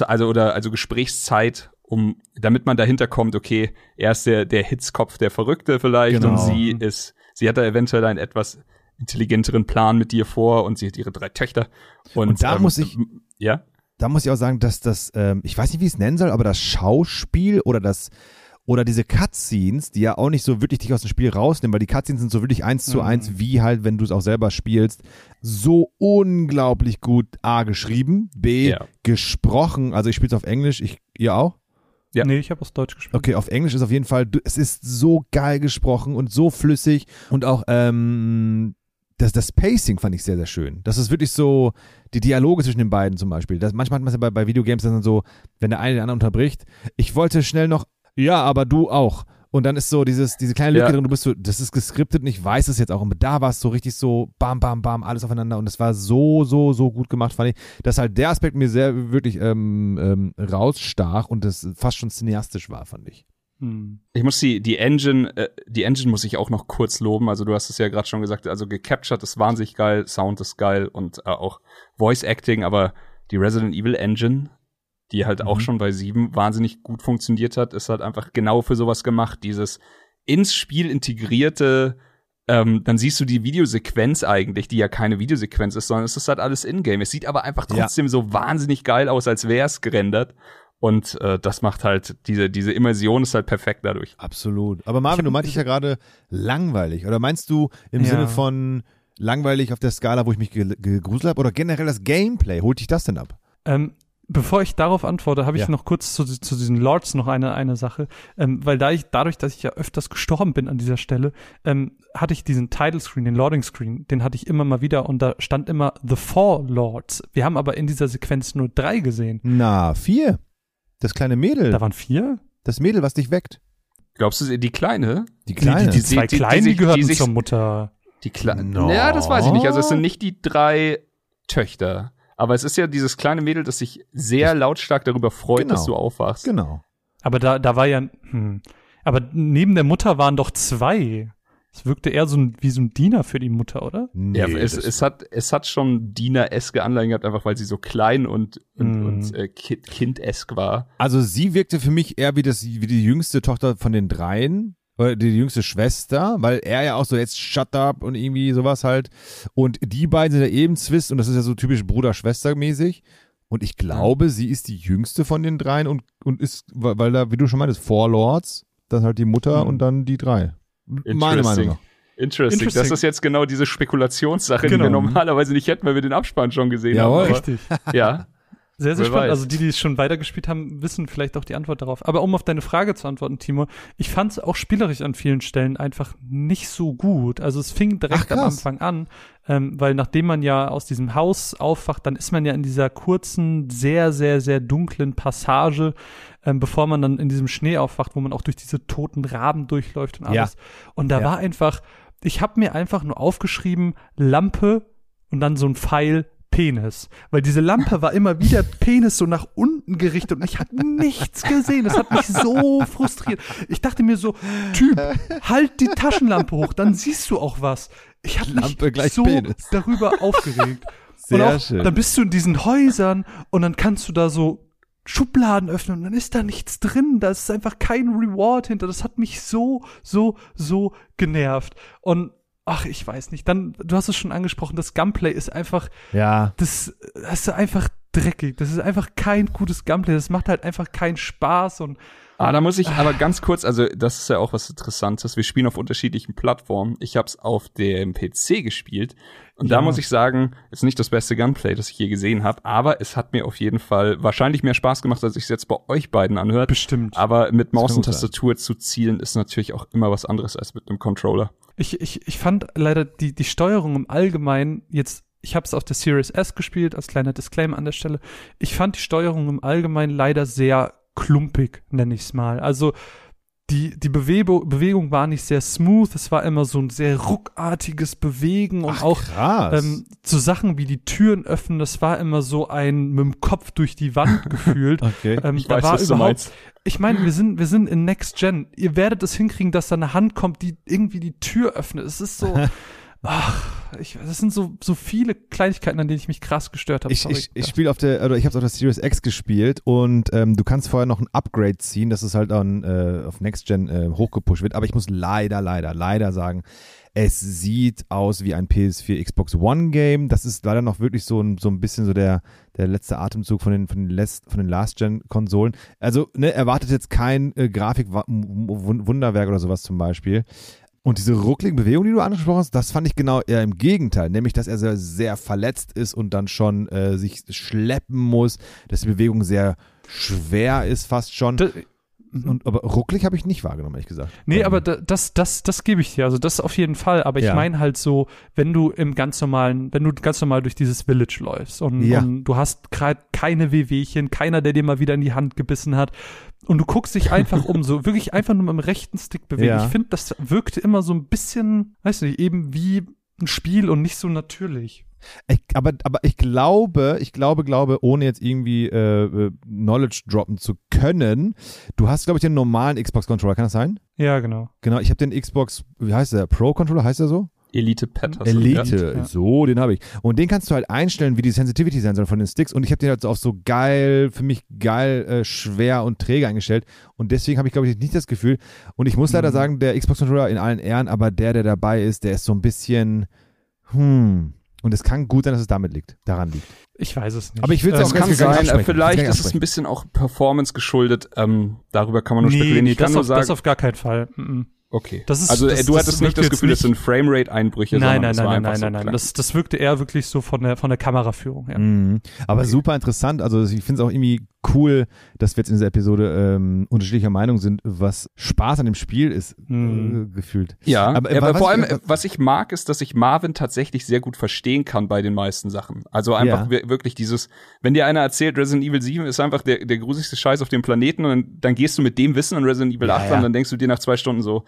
also oder also Gesprächszeit, um damit man dahinter kommt, okay, er ist der, der Hitzkopf, der Verrückte vielleicht Genau. und sie ist, sie hat da eventuell einen etwas intelligenteren Plan mit dir vor und sie hat ihre drei Töchter. Und, Und da muss ich- ja. Da muss ich auch sagen, dass das, ähm, ich weiß nicht, wie ich es nennen soll, aber das Schauspiel oder das oder diese Cutscenes, die ja auch nicht so wirklich dich aus dem Spiel rausnehmen, weil die Cutscenes sind so wirklich eins zu Mhm. eins, wie halt, wenn du es auch selber spielst, so unglaublich gut A geschrieben, B Ja. gesprochen. Also ich spiele es auf Englisch, ich ihr auch? Ja. Nee, ich habe aus Deutsch gespielt. Okay, auf Englisch ist auf jeden Fall, es ist so geil gesprochen und so flüssig und auch ähm, das, das Pacing fand ich sehr, sehr schön. Das ist wirklich so, die Dialoge zwischen den beiden zum Beispiel. Das, manchmal hat man es ja bei, bei Videogames dann so, wenn der eine den anderen unterbricht, ich wollte schnell noch, ja, aber du auch. Und dann ist so dieses, diese kleine Lücke Ja. drin, du bist so, das ist geskriptet und ich weiß es jetzt auch. Und da war es so richtig so, bam, bam, bam, alles aufeinander. Und es war so, so, so gut gemacht, fand ich, dass halt der Aspekt mir sehr wirklich ähm, ähm, rausstach und das fast schon cineastisch war, fand ich. Hm. Ich muss die, die Engine, äh, die Engine muss ich auch noch kurz loben. Also du hast es ja gerade schon gesagt, also gecaptured ist wahnsinnig geil, Sound ist geil und äh, auch Voice Acting, aber die Resident Evil Engine, die halt auch Mhm. schon bei sieben wahnsinnig gut funktioniert hat, ist halt einfach genau für sowas gemacht. Dieses ins Spiel integrierte, ähm, dann siehst du die Videosequenz eigentlich, die ja keine Videosequenz ist, sondern es ist halt alles in-game. Es sieht aber einfach Ja. trotzdem so wahnsinnig geil aus, als wäre es gerendert. Und äh, das macht halt, diese, diese Immersion ist halt perfekt dadurch. Absolut. Aber Marvin, du meintest ja gerade langweilig. Oder meinst du im Ja. Sinne von langweilig auf der Skala, wo ich mich ge gegruselt habe? Oder generell das Gameplay? Holt dich das denn ab? Ähm, bevor ich darauf antworte, habe ich Ja. noch kurz zu, zu diesen Lords noch eine, eine Sache. Ähm, weil da ich, dadurch, dass ich ja öfters gestorben bin an dieser Stelle, ähm, hatte ich diesen Title Screen, den Loading Screen, den hatte ich immer mal wieder und da stand immer The Four Lords. Wir haben aber in dieser Sequenz nur drei gesehen. Na, vier. Das kleine Mädel. Da waren vier? Das Mädel, was dich weckt. Glaubst du, die Kleine? Die kleine. Die, die, die zwei die- die Kleinen, die, gehörten sich- zur Mutter. Die Kleine? No. Ja, das weiß ich nicht. Also es sind nicht die drei Töchter. Aber es ist ja dieses kleine Mädel, das sich sehr lautstark darüber freut, Genau. dass du aufwachst. genau. Aber da, da war ja, hm. aber neben der Mutter waren doch zwei. Es wirkte eher so ein, wie so ein Diener für die Mutter, oder? Nee, Ja, es, es, hat, es hat schon Diener-eske Anleihen gehabt, einfach weil sie so klein und, und, Mm. und äh, kind, Kind-esk war. also sie wirkte für mich eher wie, das, wie die jüngste Tochter von den dreien. Oder die jüngste Schwester, weil er ja auch so jetzt shut up und irgendwie sowas halt. Und die beiden sind ja eben Zwist und das ist ja so typisch Bruder-Schwester-mäßig. Und ich glaube, sie ist die jüngste von den dreien und, und ist, weil weil da, wie du schon meintest, Four Lords, dann halt die Mutter Mhm. und dann die drei. Meine Interesting. Meinung nach. Interesting. Das Interesting. ist jetzt genau diese Spekulationssache, die Genau. wir normalerweise nicht hätten, weil wir den Abspann schon gesehen Jawohl. haben. Richtig. Aber, ja. Sehr, sehr Wer spannend. weiß. Also die, die es schon weitergespielt haben, wissen vielleicht auch die Antwort darauf. Aber um auf deine Frage zu antworten, Timo, ich fand es auch spielerisch an vielen Stellen einfach nicht so gut. Also es fing direkt Ach, am. Anfang an, ähm, weil nachdem man ja aus diesem Haus aufwacht, dann ist man ja in dieser kurzen, sehr, sehr, sehr dunklen Passage, ähm, bevor man dann in diesem Schnee aufwacht, wo man auch durch diese toten Raben durchläuft und Ja. alles. Und da Ja. war einfach, ich habe mir einfach nur aufgeschrieben, Lampe und dann so ein Pfeil Penis. Weil diese Lampe war immer wieder Penis so nach unten gerichtet und ich habe nichts gesehen. Das hat mich so frustriert. Ich dachte mir so, Typ, halt die Taschenlampe hoch, dann siehst du auch was. Ich habe mich so Penis. darüber aufgeregt. Sehr und auch, schön. Dann bist du in diesen Häusern und dann kannst du da so Schubladen öffnen und dann ist da nichts drin. Da ist einfach kein Reward hinter. Das hat mich so, so, so genervt. Und ach, ich weiß nicht. Dann, du hast es schon angesprochen, das Gunplay ist einfach, Ja. das, das ist einfach dreckig. Das ist einfach kein gutes Gunplay. Das macht halt einfach keinen Spaß und Ah, da muss ich aber ganz kurz, also das ist ja auch was Interessantes. Wir spielen auf unterschiedlichen Plattformen. Ich habe es auf dem PC gespielt und ja. da muss ich sagen, ist nicht das beste Gunplay, das ich je gesehen habe, aber es hat mir auf jeden Fall wahrscheinlich mehr Spaß gemacht, als ich es jetzt bei euch beiden anhört. Bestimmt. Aber mit Maus und Tastatur sein. zu zielen ist natürlich auch immer was anderes als mit einem Controller. Ich, ich, ich fand leider die, die Steuerung im Allgemeinen jetzt ich habe es auf der Series S gespielt, als kleiner Disclaimer an der Stelle. Ich fand die Steuerung im Allgemeinen leider sehr klumpig, nenne ich es mal. Also die, die Bewegung, Bewegung war nicht sehr smooth, es war immer so ein sehr ruckartiges Bewegen und Ach, auch ähm, so Sachen wie die Türen öffnen, das war immer so ein mit dem Kopf durch die Wand gefühlt. okay. Ähm, ich da weiß, war was überhaupt, ich meine, wir sind, wir sind in Next Gen. Ihr werdet es hinkriegen, dass da eine Hand kommt, die irgendwie die Tür öffnet. Es ist so, ach, ich, das sind so, so viele Kleinigkeiten, an denen ich mich krass gestört habe. Ich, ich, ich spiele auf der, oder ich habe auf der Series X gespielt und ähm, du kannst vorher noch ein Upgrade ziehen, dass es halt dann äh, auf Next Gen äh, hochgepusht wird. Aber ich muss leider, leider, leider sagen, es sieht aus wie ein PS4 Xbox One Game. Das ist leider noch wirklich so ein, so ein bisschen so der, der letzte Atemzug von den, von den, Last, von den Last-Gen-Konsolen. Also, ne, erwartet jetzt kein äh, Grafik-Wunderwerk oder sowas zum Beispiel. Und diese ruckligen Bewegungen, die du angesprochen hast, das fand ich genau eher im Gegenteil, nämlich dass er sehr, sehr verletzt ist und dann schon äh, sich schleppen muss, dass die Bewegung sehr schwer ist fast schon. Das, und, aber rucklig habe ich nicht wahrgenommen, ehrlich gesagt. Nee, ähm. aber das, das, das gebe ich dir. Also das auf jeden Fall. Aber ich ja. meine halt so, wenn du im ganz normalen, wenn du ganz normal durch dieses Village läufst und, ja. und du hast gerade keine Wehwehchen, keiner, der dir mal wieder in die Hand gebissen hat, und du guckst dich einfach um, so wirklich einfach nur mit dem rechten Stick bewegen. Ja. Ich finde, das wirkte immer so ein bisschen, weiß nicht, eben wie ein Spiel und nicht so natürlich. Ich, aber, aber ich glaube, ich glaube, glaube, ohne jetzt irgendwie äh, äh Knowledge droppen zu können, du hast, glaube ich, den normalen Xbox-Controller, kann das sein? Ja, genau. Genau, ich habe den Xbox, wie heißt der, Pro-Controller, heißt der so? Elite Pad hast Elite, ja. so, den habe ich. Und den kannst du halt einstellen, wie die Sensitivity sein soll von den Sticks. Und ich habe den halt auf so geil, für mich geil, äh, schwer und träge eingestellt. Und deswegen habe ich, glaube ich, nicht das Gefühl. Und ich muss leider mhm. sagen, der Xbox Controller in allen Ehren, aber der, der dabei ist, der ist so ein bisschen, hm. Und es kann gut sein, dass es damit liegt, daran liegt. Ich weiß es nicht. Aber ich will es auch kann sein. Vielleicht ist es ein bisschen auch Performance geschuldet. Ähm, darüber kann man nur nee, spekulieren. Ich kann nur auf, sagen, das auf gar keinen Fall. -mm. Okay. Das ist, also das, du hattest nicht das Gefühl, das sind Framerate-Einbrüche, nein, nein, nein, nein, nein, nein, nein. Das, das wirkte eher wirklich so von der von der Kameraführung. Ja. Mhm. Aber okay. super interessant. Also ich finde es auch irgendwie cool, dass wir jetzt in dieser Episode ähm, unterschiedlicher Meinung sind, was Spaß an dem Spiel ist, mhm. äh, gefühlt. Ja, aber, ja, aber vor allem, ich, was ich mag, ist, dass ich Marvin tatsächlich sehr gut verstehen kann bei den meisten Sachen. Also einfach ja. wirklich dieses, wenn dir einer erzählt, Resident Evil 7 ist einfach der, der gruseligste Scheiß auf dem Planeten und dann, dann gehst du mit dem Wissen an Resident Evil 8 ja, und dann denkst du dir nach zwei Stunden so,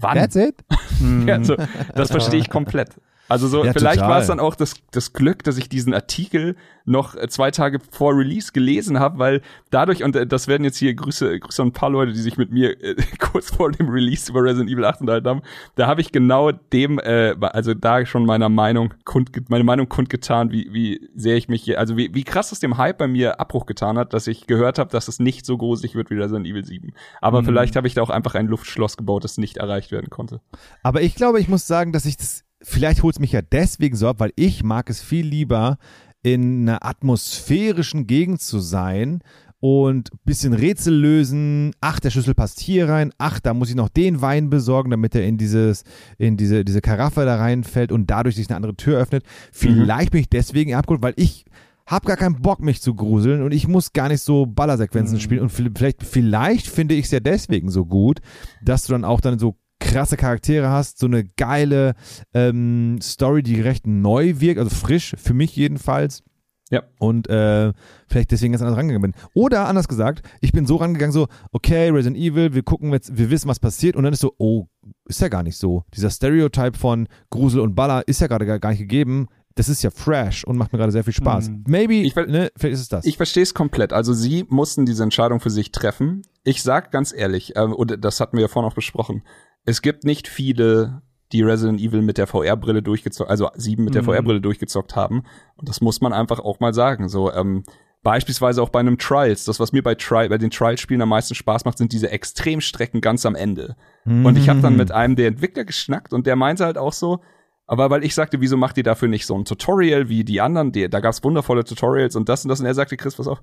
Wann? That's it? ja, so, das verstehe ich komplett. Also so, ja, vielleicht war es dann auch das, das Glück, dass ich diesen Artikel noch äh, zwei Tage vor Release gelesen habe, weil dadurch, und äh, das werden jetzt hier Grüße, Grüße an ein paar Leute, die sich mit mir äh, kurz vor dem Release über Resident Evil 8 unterhalten haben, da habe ich genau dem, äh, also da schon meiner Meinung kund, meine Meinung kundgetan, wie, wie sehr ich mich hier, also wie, wie krass es dem Hype bei mir Abbruch getan hat, dass ich gehört habe, dass es nicht so gruselig wird wie Resident Evil 7. Aber mhm. vielleicht habe ich da auch einfach ein Luftschloss gebaut, das nicht erreicht werden konnte. Aber ich glaube, ich muss sagen, dass ich das vielleicht holt es mich ja deswegen so ab, weil ich mag es viel lieber, in einer atmosphärischen Gegend zu sein und ein bisschen Rätsel lösen. Ach, der Schlüssel passt hier rein. Ach, da muss ich noch den Wein besorgen, damit er in dieses, in diese, diese Karaffe da reinfällt und dadurch sich eine andere Tür öffnet. Vielleicht mhm. bin ich deswegen abgeholt, weil ich hab gar keinen Bock, mich zu gruseln und ich muss gar nicht so Ballersequenzen mhm. spielen und vielleicht, vielleicht finde ich es ja deswegen so gut, dass du dann auch dann so krasse Charaktere hast, so eine geile ähm, Story, die recht neu wirkt, also frisch, für mich jedenfalls. Ja. Und äh, vielleicht deswegen ganz anders rangegangen bin. Oder anders gesagt, ich bin so rangegangen, so, okay, Resident Evil, wir gucken jetzt, wir wissen, was passiert, und dann ist so, oh, ist ja gar nicht so. Dieser Stereotype von Grusel und Baller ist ja gerade gar, nicht gegeben. Das ist ja fresh und macht mir gerade sehr viel Spaß. Mhm. Maybe, ich, ne, vielleicht ist es das. Ich verstehe es komplett. Also sie mussten diese Entscheidung für sich treffen. Ich sag ganz ehrlich, äh, und das hatten wir ja vorhin auch besprochen, es gibt nicht viele, die Resident Evil mit der VR-Brille durchgezockt, also sieben mit der mhm. VR-Brille durchgezockt haben. Und das muss man einfach auch mal sagen. So, ähm, Beispielsweise auch bei einem Trials. Das, was mir bei, Tri bei den Trials-Spielen am meisten Spaß macht, sind diese Extremstrecken ganz am Ende. Mhm. Und ich habe dann mit einem der Entwickler geschnackt und der meinte halt auch so, aber weil ich sagte, wieso macht ihr dafür nicht so ein Tutorial wie die anderen? Die, da gab's wundervolle Tutorials und das und das. Und er sagte, Chris, pass auf,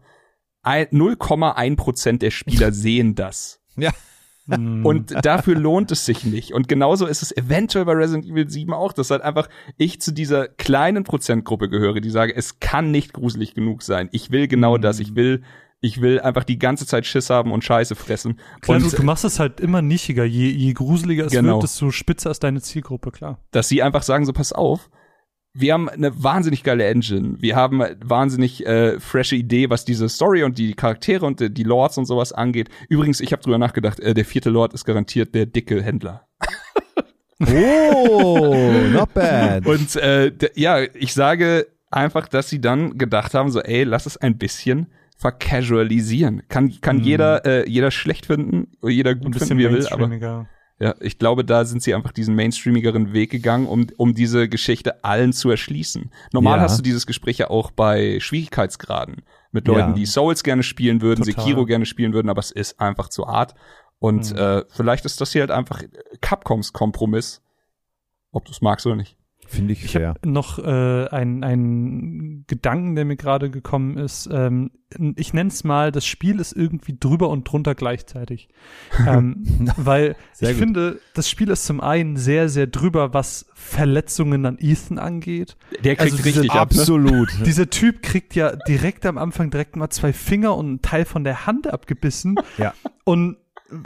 ein- 0,1 Prozent der Spieler sehen das. Ja. Hm. Und dafür lohnt es sich nicht. Und genauso ist es eventuell bei Resident Evil 7 auch, dass halt einfach ich zu dieser kleinen Prozentgruppe gehöre, die sage, es kann nicht gruselig genug sein. Ich will genau das. Ich will, ich will einfach die ganze Zeit Schiss haben und Scheiße fressen. Klar, und du, du machst es halt immer nischiger. Je, je gruseliger es Genau. wird, desto spitzer ist deine Zielgruppe, klar. dass sie einfach sagen, so pass auf, wir haben eine wahnsinnig geile Engine. Wir haben wahnsinnig äh, frische Idee, was diese Story und die Charaktere und die, die Lords und sowas angeht. Übrigens, ich habe drüber nachgedacht, äh, der vierte Lord ist garantiert der dicke Händler. Oh, not bad. Und äh, ja, ich sage einfach, dass sie dann gedacht haben, so, ey, lass es ein bisschen vercasualisieren. Kann, kann jeder, äh, jeder schlecht finden, oder jeder Ein gut bisschen finden, wie er will, aber. Ja, ich glaube, da sind sie einfach diesen mainstreamigeren Weg gegangen, um, um diese Geschichte allen zu erschließen. Normal Ja. hast du dieses Gespräch ja auch bei Schwierigkeitsgraden mit Leuten, Ja. die Souls gerne spielen würden, Total. Sekiro gerne spielen würden, aber es ist einfach zu hart. Und Mhm. äh, vielleicht ist das hier halt einfach Capcoms Kompromiss, ob du es magst oder nicht. Finde ich Ich fair. noch äh, einen einen Gedanken, der mir gerade gekommen ist. Ähm, ich nenne es mal, das Spiel ist irgendwie drüber und drunter gleichzeitig. ähm, weil Sehr ich gut. finde, das Spiel ist zum einen sehr, sehr drüber, was Verletzungen an Ethan angeht. Der kriegt Also richtig ab. Ne? Absolut. Dieser Typ kriegt ja direkt am Anfang direkt mal zwei Finger und einen Teil von der Hand abgebissen. Ja. Und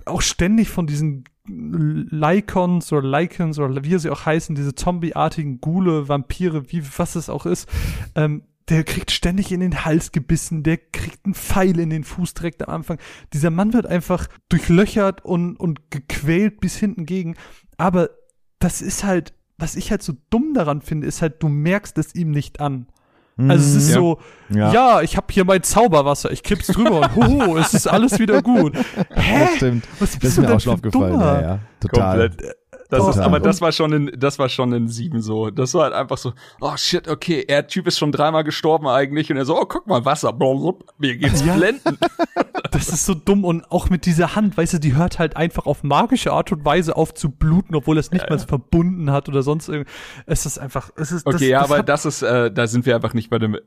auch ständig von diesen Lycons oder Lycons oder wie sie auch heißen, diese zombieartigen Gule, Vampire, wie was es auch ist, ähm, der kriegt ständig in den Hals gebissen, der kriegt einen Pfeil in den Fuß direkt am Anfang. Dieser Mann wird einfach durchlöchert und, und gequält bis hinten gegen. Aber das ist halt, was ich halt so dumm daran finde, ist halt, du merkst es ihm nicht an. Also es ist Ja. so, Ja. ja, ich habe hier mein Zauberwasser, ich kipp's drüber und hoho, es ist alles wieder gut. Hä? Das stimmt. Was Das bist ist du mir denn auch schon für ein aufgefallen. Dummer? Ja, ja. Total. Komplett. Das ist, aber das war schon in, das war schon in sieben so. Das war halt einfach so, oh shit, okay, er Typ ist schon dreimal gestorben eigentlich und er so, oh guck mal, Wasser, blablabla, mir geht's Ja. blenden. Das ist so dumm und auch mit dieser Hand, weißt du, die hört halt einfach auf magische Art und Weise auf zu bluten, obwohl es nicht mal verbunden hat oder sonst irgendwie. Es ist einfach, es ist Okay, das, ja, das aber das ist, äh, da sind wir einfach nicht bei dem.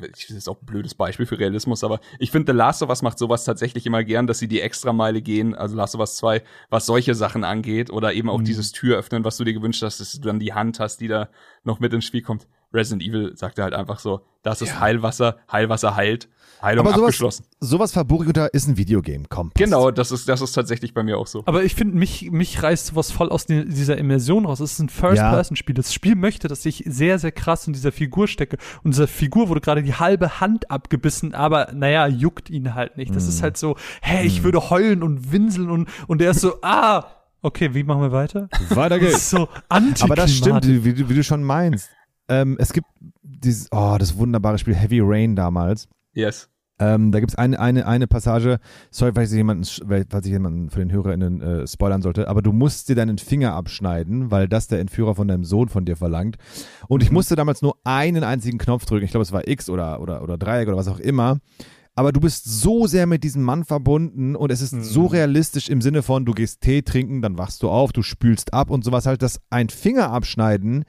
Das ist auch ein blödes Beispiel für Realismus, aber ich finde, The Last of Us macht sowas tatsächlich immer gern, dass sie die Extrameile gehen, also Last of Us 2, was solche Sachen angeht, oder eben auch dieses Tür öffnen, was du dir gewünscht hast, dass du dann die Hand hast, die da noch mit ins Spiel kommt. Resident Evil sagte halt einfach so, das ist Heilwasser, Heilwasser heilt, Heilung Aber sowas, abgeschlossen. sowas unter, ist ein Videogame. Komm. passt. Genau, das ist, das ist tatsächlich bei mir auch so. aber ich finde, mich, mich reißt sowas voll aus die, dieser Immersion raus. Es ist ein First-Person-Spiel. Das Spiel möchte, dass ich sehr, sehr krass in dieser Figur stecke. Und dieser Figur wurde gerade die halbe Hand abgebissen, aber naja, juckt ihn halt nicht. Das ist halt so, hä, ich würde heulen und winseln und, und er ist so, ah, okay, wie machen wir weiter? Weiter Das geht's. ist so Aber das stimmt, wie, du- wie du schon meinst. Ähm, es gibt dieses, oh, das wunderbare Spiel Heavy Rain damals. Yes. Ähm, da gibt's eine, eine, eine Passage, sorry, falls ich jemanden, falls ich jemanden für den HörerInnen äh, spoilern sollte, aber du musst dir deinen Finger abschneiden, weil das der Entführer von deinem Sohn von dir verlangt. Und ich musste damals nur einen einzigen Knopf drücken, ich glaube, es war X oder, oder, oder Dreieck oder was auch immer. Aber du bist so sehr mit diesem Mann verbunden und es ist so realistisch im Sinne von, du gehst Tee trinken, dann wachst du auf, du spülst ab und sowas halt, dass ein Finger abschneiden,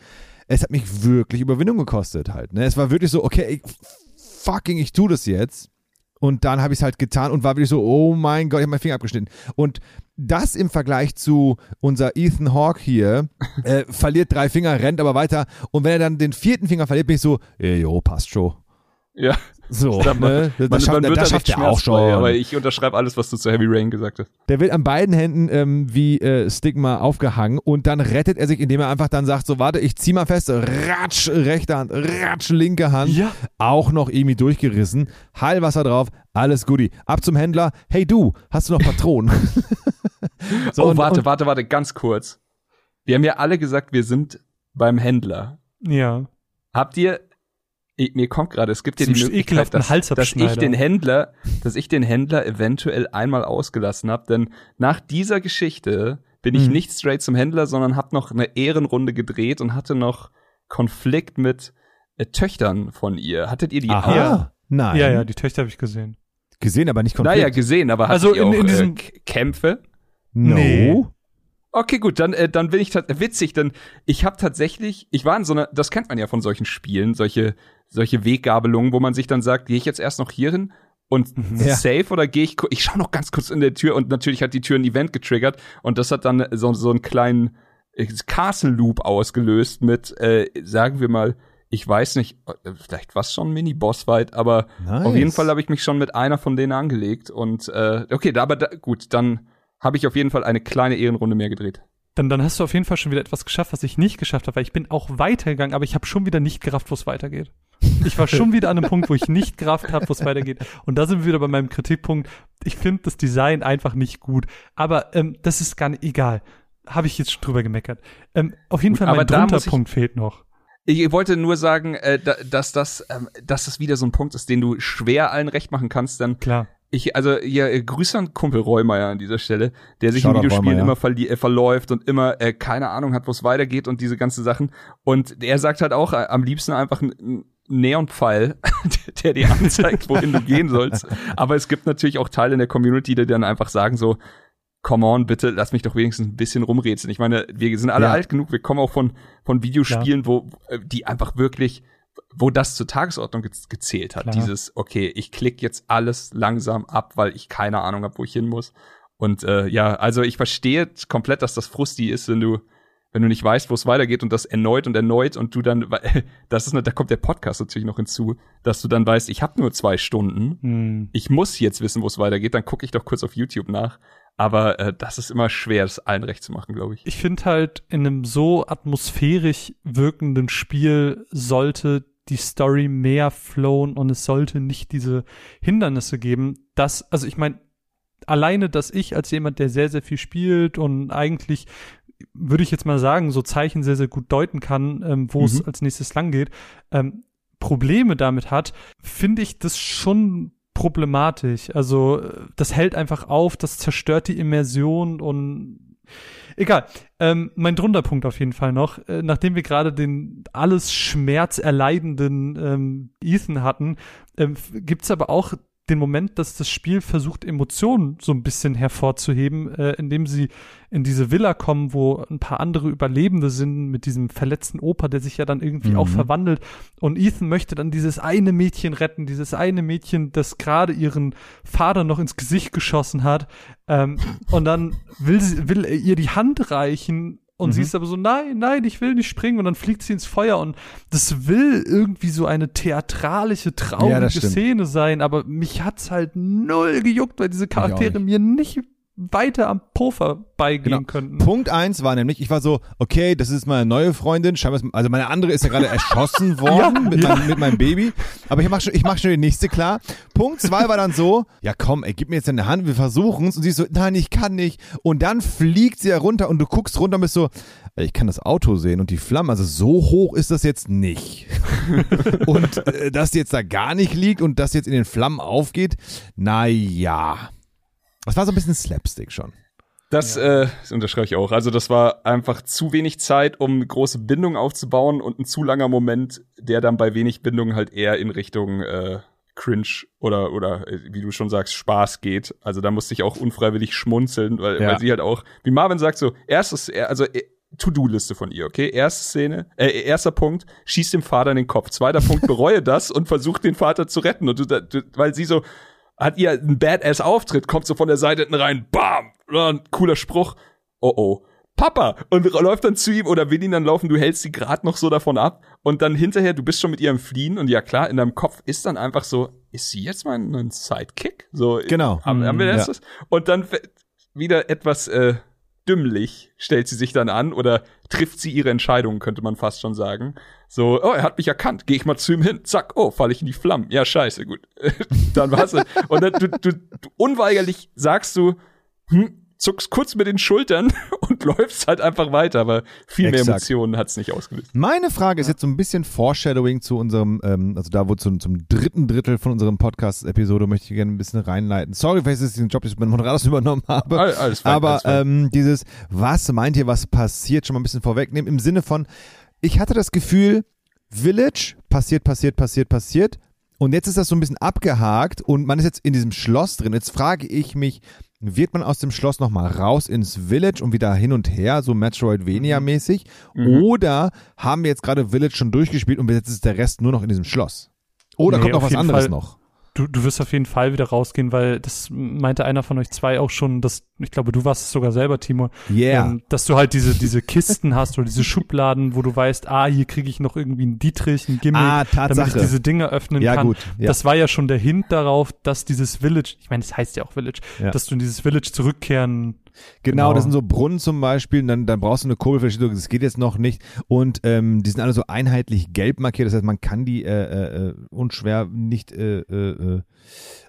es hat mich wirklich Überwindung gekostet halt. Ne? Es war wirklich so, okay, ich, fucking, ich tu das jetzt. Und dann habe ich es halt getan und war wirklich so, oh mein Gott, ich habe meinen Finger abgeschnitten. Und das im Vergleich zu unser Ethan Hawke hier, äh, verliert drei Finger, rennt aber weiter. Und wenn er dann den vierten Finger verliert, bin ich so, jo, passt schon. Ja. So, Da- ne? Das, Man, schafft, man er auch schon. Aber ich unterschreibe alles, was du zu Heavy Rain gesagt hast. Der wird an beiden Händen ähm, wie äh, Stigma aufgehangen und dann rettet er sich, indem er einfach dann sagt, so warte, ich zieh mal fest, ratsch rechte Hand, ratsch linke Hand, Ja. auch noch irgendwie durchgerissen, Heilwasser drauf, alles Guti. Ab zum Händler, hey du, hast du noch Patronen? so, oh, und- warte, und, warte, warte, ganz kurz. Wir haben ja alle gesagt, wir sind beim Händler. Ja. Habt ihr, ich, mir kommt gerade, es gibt ja die Möglichkeit, dass, dass ich den Händler, dass ich den Händler eventuell einmal ausgelassen habe, denn nach dieser Geschichte bin ich Mhm. nicht straight zum Händler, sondern habe noch eine Ehrenrunde gedreht und hatte noch Konflikt mit äh, Töchtern von ihr. Hattet ihr die aha, auch? Ja. nein, Ja, ja, die Töchter habe ich gesehen. gesehen, aber nicht Konflikt. Naja, gesehen, aber hattet Also ihr in- auch in äh, diesem- K- Kämpfe? no. Nee. Okay, gut, dann, äh, dann bin ich witzig, denn ich habe tatsächlich, ich war in so einer, das kennt man ja von solchen Spielen, solche, solche Weggabelungen, wo man sich dann sagt, gehe ich jetzt erst noch hier hin und. Ja. safe oder gehe ich, ich schaue noch ganz kurz in der Tür und natürlich hat die Tür ein Event getriggert und das hat dann so, so einen kleinen äh, Castle Loop ausgelöst mit, äh, sagen wir mal, ich weiß nicht, äh, vielleicht was schon Mini-Boss-Fight, aber Nice. auf jeden Fall habe ich mich schon mit einer von denen angelegt und äh, okay, da, aber da, gut, dann habe ich auf jeden Fall eine kleine Ehrenrunde mehr gedreht. Dann, dann hast du auf jeden Fall schon wieder etwas geschafft, was ich nicht geschafft habe, weil ich bin auch weitergegangen, aber ich habe schon wieder nicht gerafft, wo es weitergeht. Ich war schon wieder an einem Punkt, wo ich nicht gerafft habe, wo es weitergeht. Und da sind wir wieder bei meinem Kritikpunkt. Ich finde das Design einfach nicht gut. Aber ähm, das ist gar nicht egal. Habe ich jetzt schon drüber gemeckert. Ähm, auf jeden Gut, Fall mein Punkt fehlt noch. Ich wollte nur sagen, äh, da, dass das, ähm, dass das wieder so ein Punkt ist, den du schwer allen recht machen kannst, denn Klar. Ich, also ja, äh, Grüße an Kumpel Reumeier an dieser Stelle, der sich Shoutout in Videospielen Reumeier. immer verli äh, verläuft und immer äh, keine Ahnung hat, wo es weitergeht und diese ganzen Sachen. Und er sagt halt auch äh, am liebsten einfach ein Neonpfeil, der dir anzeigt, wohin du gehen sollst. Aber es gibt natürlich auch Teile in der Community, die dann einfach sagen so, come on, bitte lass mich doch wenigstens ein bisschen rumrätseln. Ich meine, wir sind alle Ja. alt genug, wir kommen auch von, von Videospielen, wo äh, die einfach wirklich, wo das zur Tagesordnung ge gezählt hat. Klar. Dieses, okay, ich klicke jetzt alles langsam ab, weil ich keine Ahnung habe, wo ich hin muss. Und äh, ja, also ich verstehe komplett, dass das frusti ist, wenn du wenn du nicht weißt, wo es weitergeht und das erneut und erneut und du dann, das ist, da kommt der Podcast natürlich noch hinzu, dass du dann weißt, ich habe nur zwei Stunden, Hm. ich muss jetzt wissen, wo es weitergeht, dann gucke ich doch kurz auf YouTube nach. Aber äh, das ist immer schwer, das allen recht zu machen, glaube ich. Ich finde halt, in einem so atmosphärisch wirkenden Spiel sollte die Story mehr flowen und es sollte nicht diese Hindernisse geben, dass, also ich meine, alleine, dass ich als jemand, der sehr, sehr viel spielt und eigentlich, würde ich jetzt mal sagen, so Zeichen sehr, sehr gut deuten kann, ähm, wo es Mhm. als nächstes lang geht, ähm, Probleme damit hat, finde ich das schon problematisch. Also äh, das hält einfach auf, das zerstört die Immersion und egal. Ähm, mein Drunterpunkt auf jeden Fall noch, äh, nachdem wir gerade den alles schmerzerleidenden ähm, Ethan hatten, ähm, f- gibt's aber auch den Moment, dass das Spiel versucht, Emotionen so ein bisschen hervorzuheben, äh, indem sie in diese Villa kommen, wo ein paar andere Überlebende sind, mit diesem verletzten Opa, der sich ja dann irgendwie Mhm. auch verwandelt. Und Ethan möchte dann dieses eine Mädchen retten, dieses eine Mädchen, das gerade ihren Vater noch ins Gesicht geschossen hat. Ähm, und dann will, sie, will er ihr die Hand reichen. Und sie Mhm. ist aber so, nein, nein, ich will nicht springen. Und dann fliegt sie ins Feuer. Und das will irgendwie so eine theatralische, Ja, traurige stimmt. Szene sein. Aber mich hat's halt null gejuckt, weil diese Charaktere mir nicht weiter am Po vorbeigehen Genau. könnten. Punkt eins war nämlich, ich war so, okay, das ist meine neue Freundin, scheinbar also meine andere ist ja gerade erschossen worden Ja, mit, ja. Meinem, mit meinem Baby, aber ich mach schon, ich mach schon die nächste klar. Punkt zwei war dann so, ja komm, ey, gib mir jetzt deine Hand, wir versuchen's und sie ist so, nein, ich kann nicht und dann fliegt sie ja runter und du guckst runter und bist so, ich kann das Auto sehen und die Flammen, also so hoch ist das jetzt nicht. und äh, dass die jetzt da gar nicht liegt und das jetzt in den Flammen aufgeht, na ja. Das war so ein bisschen Slapstick schon. Das, äh, das unterschreibe ich auch. Also das war einfach zu wenig Zeit, um große Bindungen aufzubauen und ein zu langer Moment, der dann bei wenig Bindung halt eher in Richtung äh, Cringe oder oder äh, wie du schon sagst Spaß geht. Also da musste ich auch unfreiwillig schmunzeln, weil, Ja. weil sie halt auch, wie Marvin sagt, so erstes, also äh, To-Do-Liste von ihr, okay? Erste Szene, äh, erster Punkt, schießt dem Vater in den Kopf. Zweiter Punkt, bereue das und versucht den Vater zu retten. Und du, du, weil sie so, hat ihr einen Badass-Auftritt, kommt so von der Seite hinten rein, bam, ein cooler Spruch, oh oh, Papa, und läuft dann zu ihm oder will ihn dann laufen, du hältst sie gerade noch so davon ab und dann hinterher, du bist schon mit ihr im Fliehen und ja klar, in deinem Kopf ist dann einfach so, ist sie jetzt mein, mein Sidekick? So, Genau. Haben, haben wir Mhm, das? ja. Und dann wieder etwas äh, dümmlich stellt sie sich dann an oder trifft sie ihre Entscheidung, könnte man fast schon sagen. So, oh, er hat mich erkannt, gehe ich mal zu ihm hin, zack, oh, falle ich in die Flammen. Ja, scheiße, gut. dann war's. es. Und dann du, du, du unweigerlich sagst du, hm, zuckst kurz mit den Schultern und läufst halt einfach weiter, aber viel mehr Exakt. Emotionen hat's nicht ausgelöst. Meine Frage ist jetzt so ein bisschen Foreshadowing zu unserem, ähm, also da wo zum, zum dritten Drittel von unserem Podcast-Episode möchte ich gerne ein bisschen reinleiten. Sorry, vielleicht ist es ein Job, den ich bei Moderators übernommen habe. All- alles fein, Aber alles ähm, dieses, was meint ihr, was passiert, schon mal ein bisschen vorwegnehmen, im Sinne von, ich hatte das Gefühl, Village, passiert, passiert, passiert, passiert. Und jetzt ist das so ein bisschen abgehakt und man ist jetzt in diesem Schloss drin. Jetzt frage ich mich, wird man aus dem Schloss nochmal raus ins Village und wieder hin und her, so Metroidvania-mäßig? Mhm. Oder haben wir jetzt gerade Village schon durchgespielt und jetzt ist der Rest nur noch in diesem Schloss? Oder Nee, kommt noch was anderes Fall. noch? Du, du wirst auf jeden Fall wieder rausgehen, weil das meinte einer von euch zwei auch schon, dass, ich glaube, du warst es sogar selber, Timo, Yeah. ähm, dass du halt diese, diese Kisten hast oder diese Schubladen, wo du weißt, ah, hier kriege ich noch irgendwie einen Dietrich, einen Gimmick, ah, damit ich diese Dinge öffnen ja, kann. gut. Ja. Das war ja schon der Hint darauf, dass dieses Village, ich meine, es heißt ja auch Village, Ja. dass du in dieses Village zurückkehren. Genau, Genau. das sind so Brunnen zum Beispiel, und dann, dann brauchst du eine Kurbel, das geht jetzt noch nicht. Und ähm, die sind alle so einheitlich gelb markiert, das heißt, man kann die äh, äh, unschwer nicht äh, äh, äh,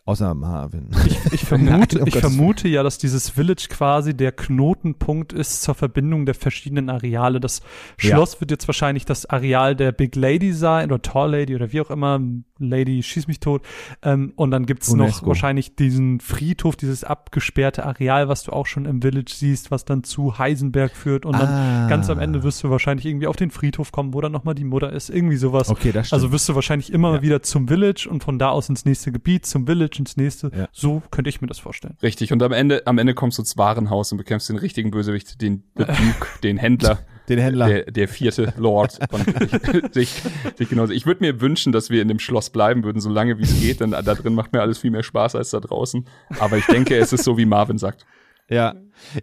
außer Marvin. Ich, ich, vermute, ich vermute ja, dass dieses Village quasi der Knotenpunkt ist zur Verbindung der verschiedenen Areale. Das Ja. Schloss wird jetzt wahrscheinlich das Areal der Big Lady sein oder Tall Lady oder wie auch immer. Lady schieß mich tot. Ähm, und dann gibt's noch UNESCO. wahrscheinlich diesen Friedhof, dieses abgesperrte Areal, was du auch schon im Village siehst, was dann zu Heisenberg führt. Und dann Ah. ganz am Ende wirst du wahrscheinlich irgendwie auf den Friedhof kommen, wo dann nochmal die Mutter ist. Irgendwie sowas. Okay, das stimmt. Also wirst du wahrscheinlich immer Ja. wieder zum Village und von da aus ins nächste Gebiet, zum Village, ins nächste. Ja. So könnte ich mir das vorstellen. Richtig. Und am Ende, am Ende kommst du ins Warenhaus und bekämpfst den richtigen Bösewicht, den Duke, den Händler. Den Händler. Der, der vierte Lord. Und sich, sich genauso. Ich würde mir wünschen, dass wir in dem Schloss bleiben würden, so lange wie es geht, denn da drin macht mir alles viel mehr Spaß als da draußen. Aber ich denke, es ist so, wie Marvin sagt. ja. ja.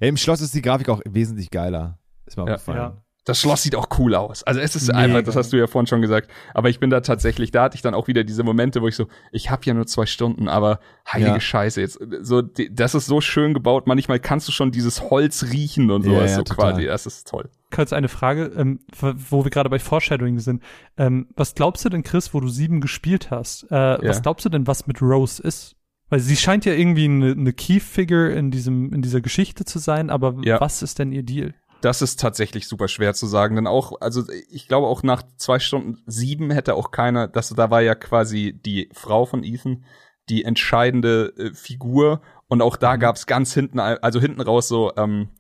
Im Schloss ist die Grafik auch wesentlich geiler. Ist mir Ja. aufgefallen. Ja. Das Schloss sieht auch cool aus. Also es ist Mega. einfach, das hast du ja vorhin schon gesagt. Aber ich bin da tatsächlich, da hatte ich dann auch wieder diese Momente, wo ich so, ich habe ja nur zwei Stunden, aber heilige Ja. Scheiße jetzt. So, die, das ist so schön gebaut. Manchmal kannst du schon dieses Holz riechen und Ja, sowas. ja, so total. quasi. Das ist toll. Kurz eine Frage, ähm, wo wir gerade bei Foreshadowing sind. Ähm, was glaubst du denn, Chris, wo du sieben gespielt hast? Äh, Was glaubst du denn, was mit Rose ist? Weil sie scheint ja irgendwie eine, eine Key-Figure in diesem, in dieser Geschichte zu sein, aber Ja. was ist denn ihr Deal? Das ist tatsächlich super schwer zu sagen, denn auch, also ich glaube auch nach zwei Stunden sieben hätte auch keiner, das, da war ja quasi die Frau von Ethan, die entscheidende äh, Figur und auch da gab's ganz hinten, also hinten raus so ähm,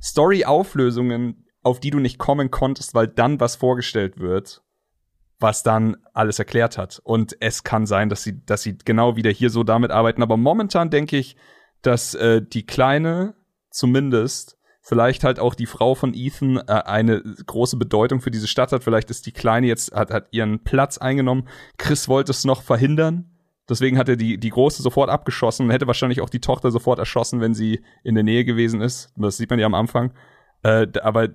Story-Auflösungen, auf die du nicht kommen konntest, weil dann was vorgestellt wird, was dann alles erklärt hat. Und es kann sein, dass sie, dass sie genau wieder hier so damit arbeiten. Aber momentan denke ich, dass äh, die Kleine zumindest vielleicht halt auch die Frau von Ethan äh, eine große Bedeutung für diese Stadt hat. Vielleicht ist die Kleine jetzt, hat, hat ihren Platz eingenommen. Chris wollte es noch verhindern. Deswegen hat er die, die Große sofort abgeschossen und hätte wahrscheinlich auch die Tochter sofort erschossen, wenn sie in der Nähe gewesen ist. Das sieht man ja am Anfang. Äh, aber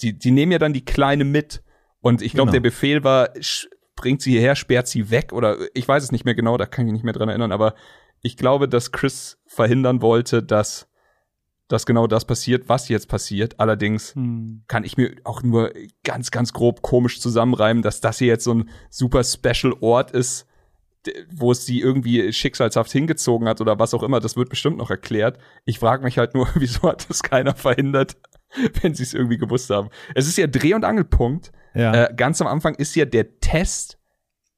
die, die nehmen ja dann die Kleine mit. Und ich glaube, Genau. der Befehl war, bringt sie hierher, sperrt sie weg oder ich weiß es nicht mehr genau, da kann ich mich nicht mehr dran erinnern, aber ich glaube, dass Chris verhindern wollte, dass, dass genau das passiert, was jetzt passiert. Allerdings Hm. kann ich mir auch nur ganz, ganz grob komisch zusammenreimen, dass das hier jetzt so ein super special Ort ist, wo es sie irgendwie schicksalshaft hingezogen hat oder was auch immer. Das wird bestimmt noch erklärt. Ich frage mich halt nur, wieso hat das keiner verhindert, wenn sie es irgendwie gewusst haben. Es ist ja Dreh- und Angelpunkt. Ja. Äh, ganz am Anfang ist ja der Test,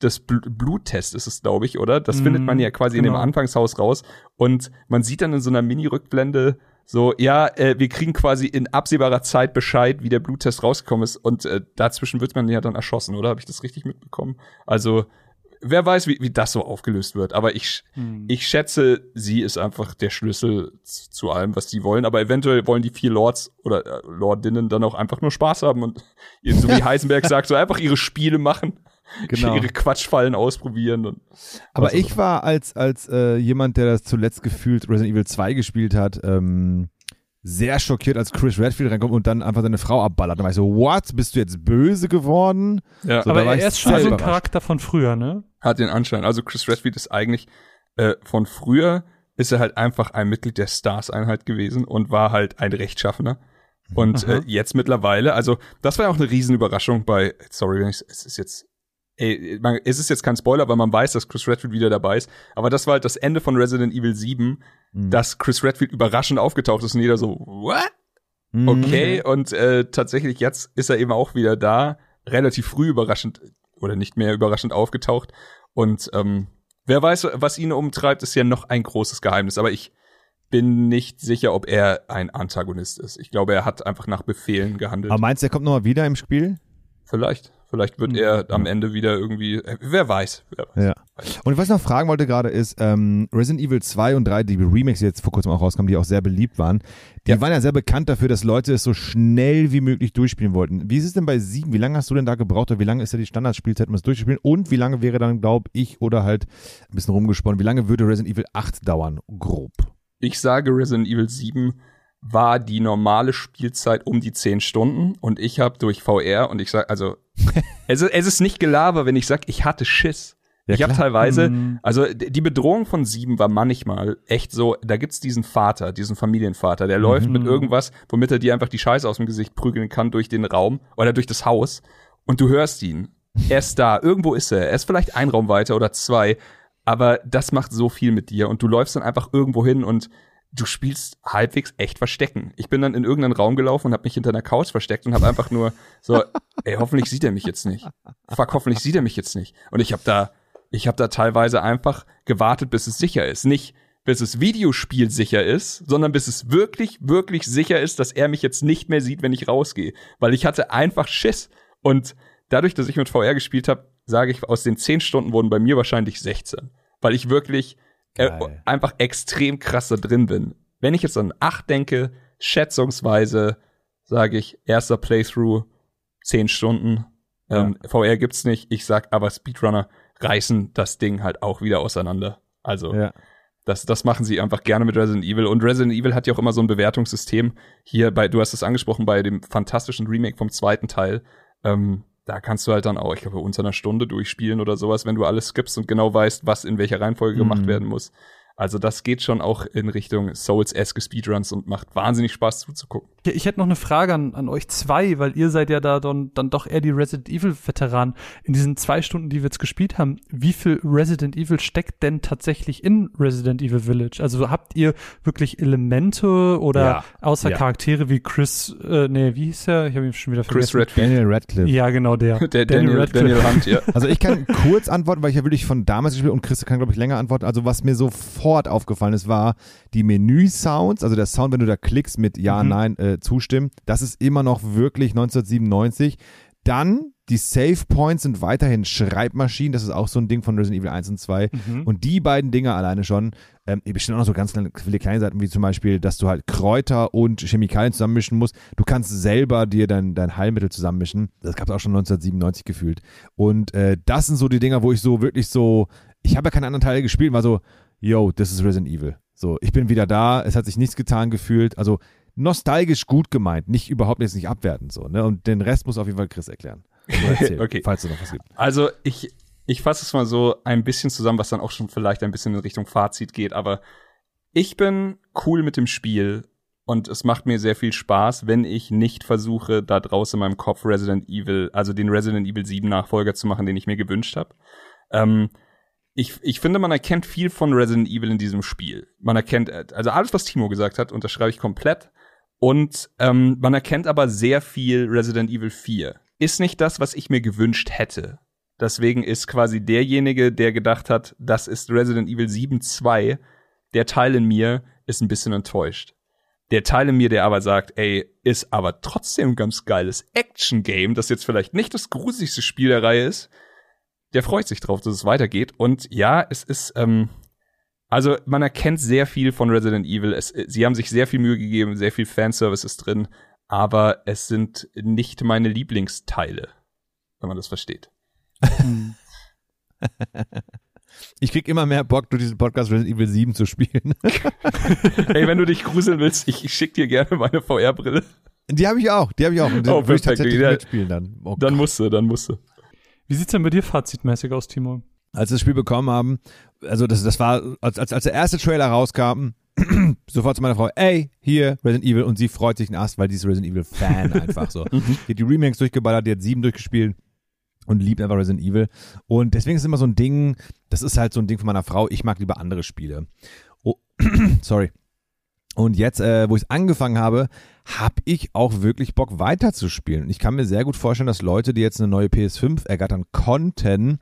das Bl Bluttest ist es, glaube ich, oder? Das Mhm, findet man ja quasi in genau. dem Anfangshaus raus. Und man sieht dann in so einer Mini-Rückblende so, ja, äh, wir kriegen quasi in absehbarer Zeit Bescheid, wie der Bluttest rausgekommen ist. Und äh, dazwischen wird man ja dann erschossen, oder? Habe ich das richtig mitbekommen? Also, wer weiß, wie, wie das so aufgelöst wird. Aber ich, Hm. ich schätze, sie ist einfach der Schlüssel zu allem, was die wollen. Aber eventuell wollen die vier Lords oder äh, Lordinnen dann auch einfach nur Spaß haben und so wie Heisenberg sagt, so einfach ihre Spiele machen, Genau. ihre Quatschfallen ausprobieren. Und Aber ich war als, als äh, jemand, der das zuletzt gefühlt Resident Evil 2 gespielt hat, ähm, sehr schockiert, als Chris Redfield reinkommt und dann einfach seine Frau abballert. Dann war ich so, what? Bist du jetzt böse geworden? Ja, So, aber er ist schon so ein. Charakter von früher, ne? hat den Anschein. Also Chris Redfield ist eigentlich äh, von früher ist er halt einfach ein Mitglied der Stars-Einheit gewesen und war halt ein Rechtschaffener. Und Aha. äh, jetzt mittlerweile, also das war ja auch eine Riesenüberraschung bei, sorry, wenn ich, es ist jetzt, ey, man, es ist jetzt kein Spoiler, weil man weiß, dass Chris Redfield wieder dabei ist, aber das war halt das Ende von Resident Evil 7, Mhm. dass Chris Redfield überraschend aufgetaucht ist und jeder so, what? Mhm. Okay, und äh, tatsächlich jetzt ist er eben auch wieder da, relativ früh überraschend oder nicht mehr überraschend aufgetaucht. Und ähm, wer weiß, was ihn umtreibt, ist ja noch ein großes Geheimnis. Aber ich bin nicht sicher, ob er ein Antagonist ist. Ich glaube, er hat einfach nach Befehlen gehandelt. Aber meinst du, er kommt nochmal wieder im Spiel? vielleicht, Vielleicht wird Mhm. er am Ende wieder irgendwie, äh, wer weiß. Wer weiß. Ja. Und was ich noch fragen wollte gerade ist, ähm, Resident Evil 2 und 3, die Remakes, die jetzt vor kurzem auch rauskamen, die auch sehr beliebt waren, die Ja. waren ja sehr bekannt dafür, dass Leute es so schnell wie möglich durchspielen wollten. Wie ist es denn bei 7? Wie lange hast du denn da gebraucht oder wie lange ist ja die Standardspielzeit, um es durchzuspielen? Und wie lange wäre dann, glaube ich, oder halt ein bisschen rumgesponnen, wie lange würde Resident Evil 8 dauern? Grob. Ich sage, Resident Evil 7 war die normale Spielzeit um die 10 Stunden und ich habe durch VR und ich sag, also es, ist- es ist nicht Gelaber, wenn ich sag, ich hatte Schiss. Ja, ich habe teilweise, Mhm. also die Bedrohung von sieben war manchmal echt so, da gibt's diesen Vater, diesen Familienvater, der läuft mit Mhm. irgendwas, womit er dir einfach die Scheiße aus dem Gesicht prügeln kann durch den Raum oder durch das Haus und du hörst ihn. Er ist da, irgendwo ist er, er ist vielleicht ein Raum weiter oder zwei, aber das macht so viel mit dir und du läufst dann einfach irgendwo hin und du spielst halbwegs echt Verstecken. Ich bin dann in irgendeinen Raum gelaufen und habe mich hinter einer Couch versteckt und habe einfach nur so, ey, hoffentlich sieht er mich jetzt nicht. Fuck, hoffentlich sieht er mich jetzt nicht. Und ich habe da, ich habe da teilweise einfach gewartet, bis es sicher ist. Nicht, bis das Videospiel sicher ist, sondern bis es wirklich, wirklich sicher ist, dass er mich jetzt nicht mehr sieht, wenn ich rausgehe. Weil ich hatte einfach Schiss. Und dadurch, dass ich mit VR gespielt habe, sage ich, aus den 10 Stunden wurden bei mir wahrscheinlich 16. Weil ich wirklich Geil. einfach extrem krass da drin bin. Wenn ich jetzt an 8 denke, schätzungsweise sage ich, erster Playthrough, 10 Stunden. Ähm, VR gibt's nicht. Ich sag aber Speedrunner reißen das Ding halt auch wieder auseinander. Also Ja. das, das machen sie einfach gerne mit Resident Evil. Und Resident Evil hat ja auch immer so ein Bewertungssystem. Hier bei, du hast es angesprochen, bei dem fantastischen Remake vom zweiten Teil. Ähm, da kannst du halt dann auch, ich glaube, unter einer Stunde durchspielen oder sowas, wenn du alles skippst und genau weißt, was in welcher Reihenfolge gemacht Mhm. werden muss. Also das geht schon auch in Richtung Souls-esque Speedruns und macht wahnsinnig Spaß zuzugucken. Ich, hätte noch eine Frage an, an euch zwei, weil ihr seid ja da dann, dann doch eher die Resident Evil Veteranen. In diesen zwei Stunden, die wir jetzt gespielt haben, wie viel Resident Evil steckt denn tatsächlich in Resident Evil Village? Also habt ihr wirklich Elemente oder Ja. außer Ja. Charaktere wie Chris, äh, nee, wie hieß er? Ich habe ihn schon wieder Chris vergessen. Redfield, Daniel Radcliffe. Ja, genau der. der Daniel, Daniel, Hunt, ja. Also ich kann kurz antworten, weil ich ja wirklich von damals gespielt und Chris kann, glaube ich, länger antworten. Also was mir sofort aufgefallen ist, war die Menü-Sounds, also der Sound, wenn du da klickst mit Ja, Mhm. Nein, äh, zustimmen. Das ist immer noch wirklich 1997. Dann die Save Points sind weiterhin Schreibmaschinen. Das ist auch so ein Ding von Resident Evil 1 und 2. Mhm. Und die beiden Dinge alleine schon, ähm, bestimmt auch noch so ganz viele kleine Seiten, wie zum Beispiel, dass du halt Kräuter und Chemikalien zusammenmischen musst. Du kannst selber dir dein, dein Heilmittel zusammenmischen. Das gab es auch schon 1997 gefühlt. Und äh, das sind so die Dinger, wo ich so wirklich so, ich habe ja keine anderen Teile gespielt, war so, yo, das ist Resident Evil. So, ich bin wieder da, es hat sich nichts getan gefühlt. Also nostalgisch gut gemeint, nicht überhaupt jetzt nicht abwertend so. Ne? Und den Rest muss auf jeden Fall Chris erklären. Erzählen, Okay. Falls es noch was gibt. Also ich, ich fasse es mal so ein bisschen zusammen, was dann auch schon vielleicht ein bisschen in Richtung Fazit geht, aber ich bin cool mit dem Spiel und es macht mir sehr viel Spaß, wenn ich nicht versuche, da draußen in meinem Kopf Resident Evil, also den Resident Evil 7 Nachfolger zu machen, den ich mir gewünscht habe. Ähm, ich, ich finde, man erkennt viel von Resident Evil in diesem Spiel. Man erkennt, äh, also alles, was Timo gesagt hat, unterschreibe ich komplett. Und ähm, man erkennt aber sehr viel Resident Evil 4. Ist nicht das, was ich mir gewünscht hätte. Deswegen ist quasi derjenige, der gedacht hat, das ist Resident Evil 7 2, der Teil in mir ist ein bisschen enttäuscht. Der Teil in mir, der aber sagt, ey, ist aber trotzdem ein ganz geiles Action-Game, das jetzt vielleicht nicht das gruseligste Spiel der Reihe ist, der freut sich drauf, dass es weitergeht. Und ja, es ist, ähm, also man erkennt sehr viel von Resident Evil. Es, sie haben sich sehr viel Mühe gegeben, sehr viel Fanservice ist drin, aber es sind nicht meine Lieblingsteile, wenn man das versteht. Ich krieg immer mehr Bock, durch diesen Podcast Resident Evil 7 zu spielen. Ey, wenn du dich gruseln willst, ich, ich schick dir gerne meine VR-Brille. Die habe ich auch, die habe ich auch. Und die Oh, würde ich tatsächlich mitspielen dann. Oh Dann musst du, dann musst du. Wie sieht's denn bei dir fazitmäßig aus, Timo? Als wir das Spiel bekommen haben, also das, das war, als, als, als der erste Trailer rauskam, sofort zu meiner Frau, ey, hier, Resident Evil, und sie freut sich ein Ast, weil die ist Resident Evil Fan einfach so. Die hat die Remakes durchgeballert, die hat sieben durchgespielt und liebt einfach Resident Evil. Und deswegen ist immer so ein Ding, das ist halt so ein Ding von meiner Frau, ich mag lieber andere Spiele. Oh, sorry. Und jetzt, äh, wo ich angefangen habe, habe ich auch wirklich Bock weiterzuspielen. Und ich kann mir sehr gut vorstellen, dass Leute, die jetzt eine neue PS5 ergattern konnten,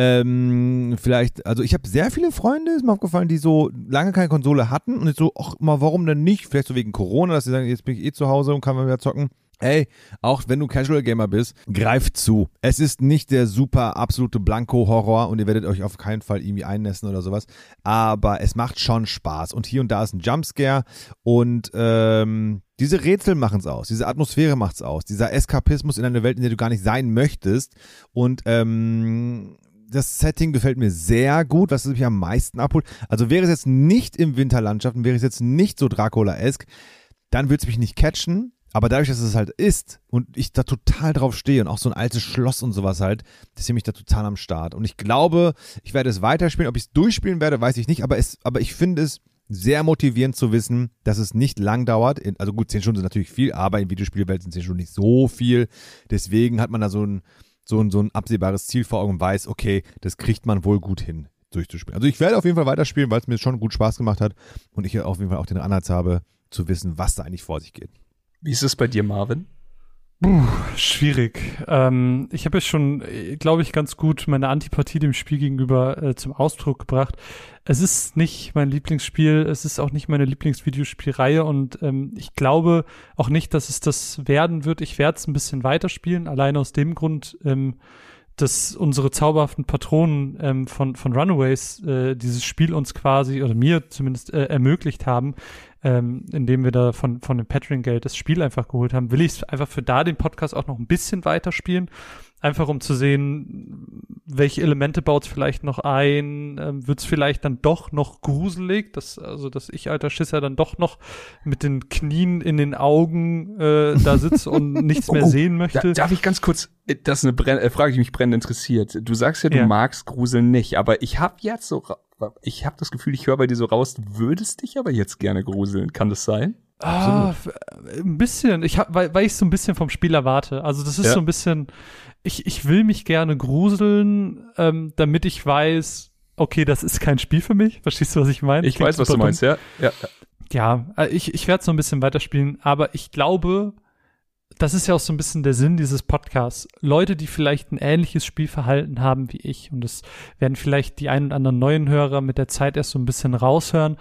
ähm, vielleicht, also ich habe sehr viele Freunde, ist mir aufgefallen, die so lange keine Konsole hatten und jetzt so, ach mal, warum denn nicht? Vielleicht so wegen Corona, dass sie sagen, jetzt bin ich eh zu Hause und kann mal wieder zocken. Ey, auch wenn du Casual Gamer bist, greift zu. Es ist nicht der super absolute Blanko-Horror und ihr werdet euch auf keinen Fall irgendwie einnässen oder sowas. Aber es macht schon Spaß. Und hier und da ist ein Jumpscare und ähm, diese Rätsel machen es aus, diese Atmosphäre macht es aus, dieser Eskapismus in einer Welt, in der du gar nicht sein möchtest. Und ähm, das Setting gefällt mir sehr gut, was es mich am meisten abholt. Also wäre es jetzt nicht im Winterlandschaften, wäre es jetzt nicht so Dracula-esk, dann würde es mich nicht catchen. Aber dadurch, dass es halt ist und ich da total drauf stehe und auch so ein altes Schloss und sowas halt, das ist mich da total am Start. Und ich glaube, ich werde es weiterspielen. Ob ich es durchspielen werde, weiß ich nicht. Aber, es, aber ich finde es sehr motivierend zu wissen, dass es nicht lang dauert. Also gut, zehn Stunden sind natürlich viel, aber in Videospielwelt sind zehn Stunden nicht so viel. Deswegen hat man da so ein, so ein, so ein absehbares Ziel vor Augen und weiß, okay, das kriegt man wohl gut hin durchzuspielen. Also ich werde auf jeden Fall weiterspielen, weil es mir schon gut Spaß gemacht hat und ich auf jeden Fall auch den Anreiz habe, zu wissen, was da eigentlich vor sich geht. Wie ist es bei dir, Marvin? Puh, schwierig. Ähm, ich habe ja schon, glaube ich, ganz gut meine Antipathie dem Spiel gegenüber äh, zum Ausdruck gebracht. Es ist nicht mein Lieblingsspiel, es ist auch nicht meine Lieblingsvideospielreihe und ähm, ich glaube auch nicht, dass es das werden wird. Ich werde es ein bisschen weiterspielen, allein aus dem Grund, ähm, dass unsere zauberhaften Patronen ähm, von, von Runaways äh, dieses Spiel uns quasi, oder mir zumindest, äh, ermöglicht haben, ähm, indem wir da von, von dem Patreon-Geld das Spiel einfach geholt haben, will ich einfach für da den Podcast auch noch ein bisschen weiterspielen. Einfach um zu sehen, welche Elemente baut es vielleicht noch ein, ähm, wird es vielleicht dann doch noch gruselig, dass, also dass ich alter Schisser dann doch noch mit den Knien in den Augen äh, da sitze und nichts mehr oh, sehen möchte. Da, darf ich ganz kurz, äh, das ist eine Brenn äh, Frage, die mich brennend interessiert. Du sagst ja, du ja. magst Gruseln nicht, aber ich habe jetzt so ich habe das Gefühl, ich höre bei dir so raus, du würdest dich aber jetzt gerne gruseln. Kann das sein? Ah, ein bisschen. Ich hab, weil, weil ich so ein bisschen vom Spiel erwarte. Also das ist ja. so ein bisschen, ich, ich will mich gerne gruseln, ähm, damit ich weiß, okay, das ist kein Spiel für mich. Verstehst du, was ich meine? Ich Klingt weiß, was du meinst, ja. Ja, ja äh, ich, ich werde so ein bisschen weiterspielen, aber ich glaube, das ist ja auch so ein bisschen der Sinn dieses Podcasts. Leute, die vielleicht ein ähnliches Spielverhalten haben wie ich, und das werden vielleicht die ein und anderen neuen Hörer mit der Zeit erst so ein bisschen raushören.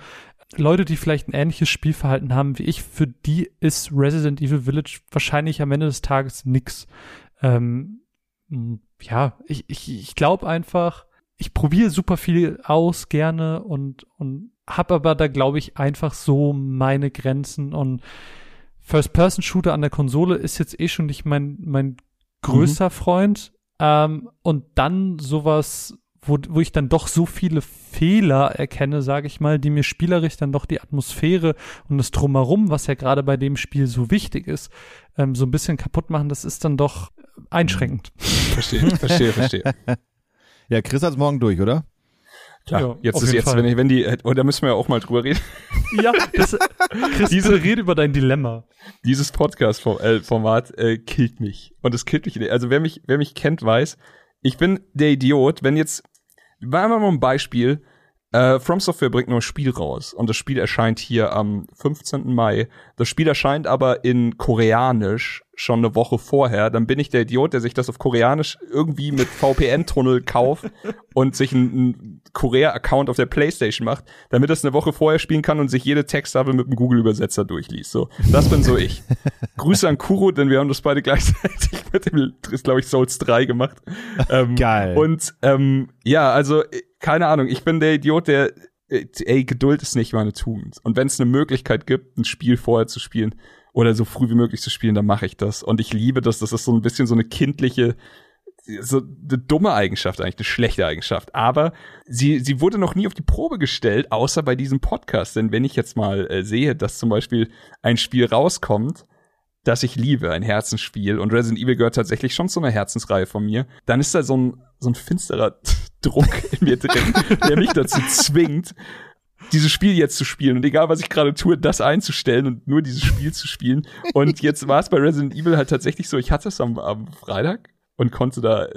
Leute, die vielleicht ein ähnliches Spielverhalten haben wie ich, für die ist Resident Evil Village wahrscheinlich am Ende des Tages nix. Ähm, ja, ich, ich, ich glaube einfach, ich probiere super viel aus, gerne und, und hab aber da, glaube ich, einfach so meine Grenzen und First-Person-Shooter an der Konsole ist jetzt eh schon nicht mein, mein größter mhm. Freund. Ähm, und dann sowas, wo, wo ich dann doch so viele Fehler erkenne, sage ich mal, die mir spielerisch dann doch die Atmosphäre und das Drumherum, was ja gerade bei dem Spiel so wichtig ist, ähm, so ein bisschen kaputt machen, das ist dann doch einschränkend. Verstehe, verstehe, verstehe. Ja, Chris hat's morgen durch, oder? Klar, ja, jetzt ist jetzt, Fall. wenn ich, wenn die, oh, da müssen wir ja auch mal drüber reden. Ja, das, Chris, diese Rede über dein Dilemma. Dieses Podcast-Format äh, killt mich. Und es killt mich. Also wer mich, wer mich kennt, weiß, ich bin der Idiot, wenn jetzt, wir mal ein Beispiel, äh, From Software bringt nur ein Spiel raus und das Spiel erscheint hier am 15. Mai. Das Spiel erscheint aber in Koreanisch schon eine Woche vorher. Dann bin ich der Idiot, der sich das auf Koreanisch irgendwie mit VPN-Tunnel kauft und sich einen Korea-Account auf der Playstation macht, damit es eine Woche vorher spielen kann und sich jede Texttafel mit dem Google-Übersetzer durchliest. So, das bin so ich. Grüße an Kuro, denn wir haben das beide gleichzeitig mit dem, glaube ich, Souls 3 gemacht. Ähm, Geil. Und ähm, ja, also keine Ahnung, ich bin der Idiot, der, äh, ey, Geduld ist nicht meine Tugend. Und wenn es eine Möglichkeit gibt, ein Spiel vorher zu spielen oder so früh wie möglich zu spielen, dann mache ich das. Und ich liebe das. Das ist so ein bisschen so eine kindliche, so eine dumme Eigenschaft eigentlich, eine schlechte Eigenschaft. Aber sie, sie wurde noch nie auf die Probe gestellt, außer bei diesem Podcast. Denn wenn ich jetzt mal äh, sehe, dass zum Beispiel ein Spiel rauskommt, das ich liebe, ein Herzensspiel, und Resident Evil gehört tatsächlich schon zu einer Herzensreihe von mir, dann ist da so ein, so ein finsterer Druck in mir drin, der mich dazu zwingt, dieses Spiel jetzt zu spielen und egal was ich gerade tue, das einzustellen und nur dieses Spiel zu spielen. Und jetzt war es bei Resident Evil halt tatsächlich so, ich hatte es am, am Freitag und konnte da,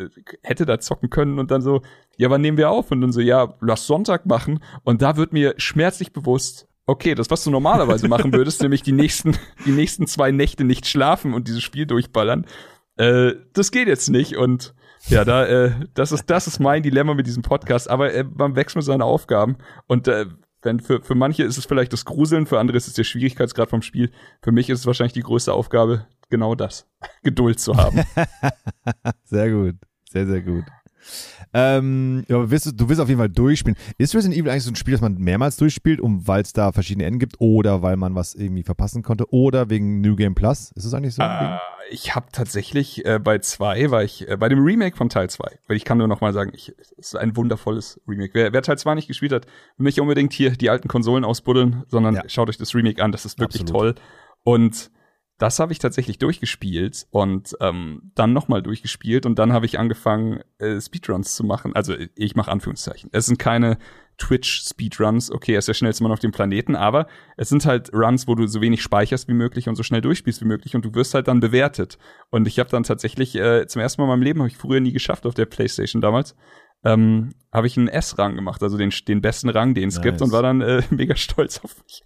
hätte da zocken können und dann so, ja, wann nehmen wir auf? Und dann so, ja, lass Sonntag machen. Und da wird mir schmerzlich bewusst, okay, das, was du normalerweise machen würdest, nämlich die nächsten, die nächsten zwei Nächte nicht schlafen und dieses Spiel durchballern, äh, das geht jetzt nicht. Und ja, da, äh, das ist, das ist mein Dilemma mit diesem Podcast. Aber äh, man wächst mit seinen Aufgaben. Und äh, wenn für, für manche ist es vielleicht das Gruseln, für andere ist es der Schwierigkeitsgrad vom Spiel. Für mich ist es wahrscheinlich die größte Aufgabe, genau das. Geduld zu haben. sehr gut. Sehr, sehr gut. Ähm, aber willst du, du willst auf jeden Fall durchspielen. Ist Resident Evil eigentlich so ein Spiel, das man mehrmals durchspielt, um weil es da verschiedene Enden gibt oder weil man was irgendwie verpassen konnte oder wegen New Game Plus? Ist es eigentlich so? Äh, ich habe tatsächlich äh, bei zwei, war ich äh, bei dem Remake von Teil 2, weil ich kann nur noch mal sagen, ich, es ist ein wundervolles Remake. Wer, wer Teil 2 nicht gespielt hat, nicht unbedingt hier die alten Konsolen ausbuddeln, sondern ja. schaut euch das Remake an, das ist wirklich Absolut. toll. Und das habe ich tatsächlich durchgespielt und ähm, dann nochmal durchgespielt und dann habe ich angefangen, äh, Speedruns zu machen. Also ich mache Anführungszeichen. Es sind keine Twitch-Speedruns, okay, er ist der schnellste Mann auf dem Planeten, aber es sind halt Runs, wo du so wenig speicherst wie möglich und so schnell durchspielst wie möglich und du wirst halt dann bewertet. Und ich habe dann tatsächlich äh, zum ersten Mal in meinem Leben, habe ich früher nie geschafft auf der Playstation damals, ähm, habe ich einen S-Rang gemacht, also den, den besten Rang, den es nice. gibt und war dann äh, mega stolz auf mich.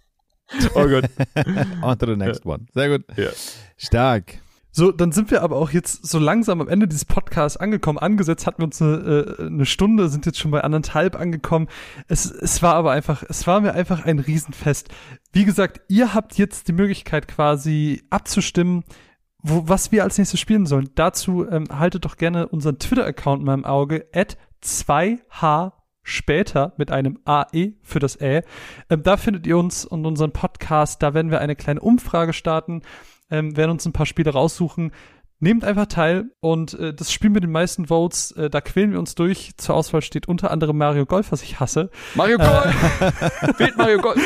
Oh Gott. On to the next one. Sehr gut. Ja. Stark. So, dann sind wir aber auch jetzt so langsam am Ende dieses Podcasts angekommen. Angesetzt hatten wir uns eine, äh, eine Stunde, sind jetzt schon bei anderthalb angekommen. Es, es war aber einfach, es war mir einfach ein Riesenfest. Wie gesagt, ihr habt jetzt die Möglichkeit quasi abzustimmen, wo, was wir als nächstes spielen sollen. Dazu ähm, haltet doch gerne unseren Twitter-Account in meinem Auge, at 2H später mit einem AE für das Ä. Ähm, da findet ihr uns und unseren Podcast. Da werden wir eine kleine Umfrage starten, ähm, werden uns ein paar Spiele raussuchen. Nehmt einfach teil und äh, das Spiel mit den meisten Votes, äh, da quälen wir uns durch. Zur Auswahl steht unter anderem Mario Golf, was ich hasse. Mario Golf! Äh, Wählt Mario Golf!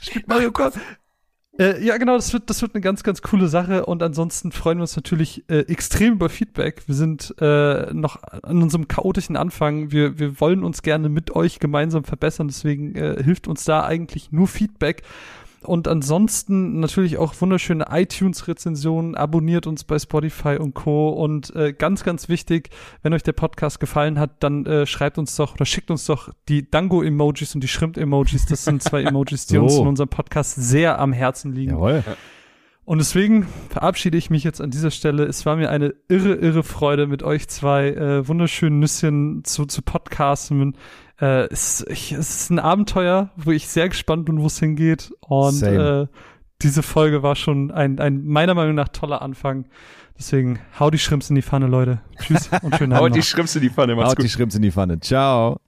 Spielt Mario Golf! Äh, ja, genau, das wird, das wird eine ganz, ganz coole Sache und ansonsten freuen wir uns natürlich äh, extrem über Feedback. Wir sind äh, noch an unserem chaotischen Anfang. Wir, wir wollen uns gerne mit euch gemeinsam verbessern, deswegen äh, hilft uns da eigentlich nur Feedback. Und ansonsten natürlich auch wunderschöne iTunes-Rezensionen. Abonniert uns bei Spotify und Co. Und äh, ganz, ganz wichtig, wenn euch der Podcast gefallen hat, dann äh, schreibt uns doch oder schickt uns doch die Dango-Emojis und die Shrimp-Emojis. Das sind zwei Emojis, die so. uns in unserem Podcast sehr am Herzen liegen. Jawohl. Und deswegen verabschiede ich mich jetzt an dieser Stelle. Es war mir eine irre, irre Freude, mit euch zwei äh, wunderschönen Nüsschen zu, zu podcasten. Äh, es, ich, es ist ein Abenteuer, wo ich sehr gespannt bin, wo es hingeht. Und äh, diese Folge war schon ein, ein meiner Meinung nach toller Anfang. Deswegen hau die Schrimps in die Pfanne, Leute. Tschüss und schönen Abend. Haut die Schrimps in die Pfanne, macht's Haut gut. die Schrimps in die Pfanne. Ciao.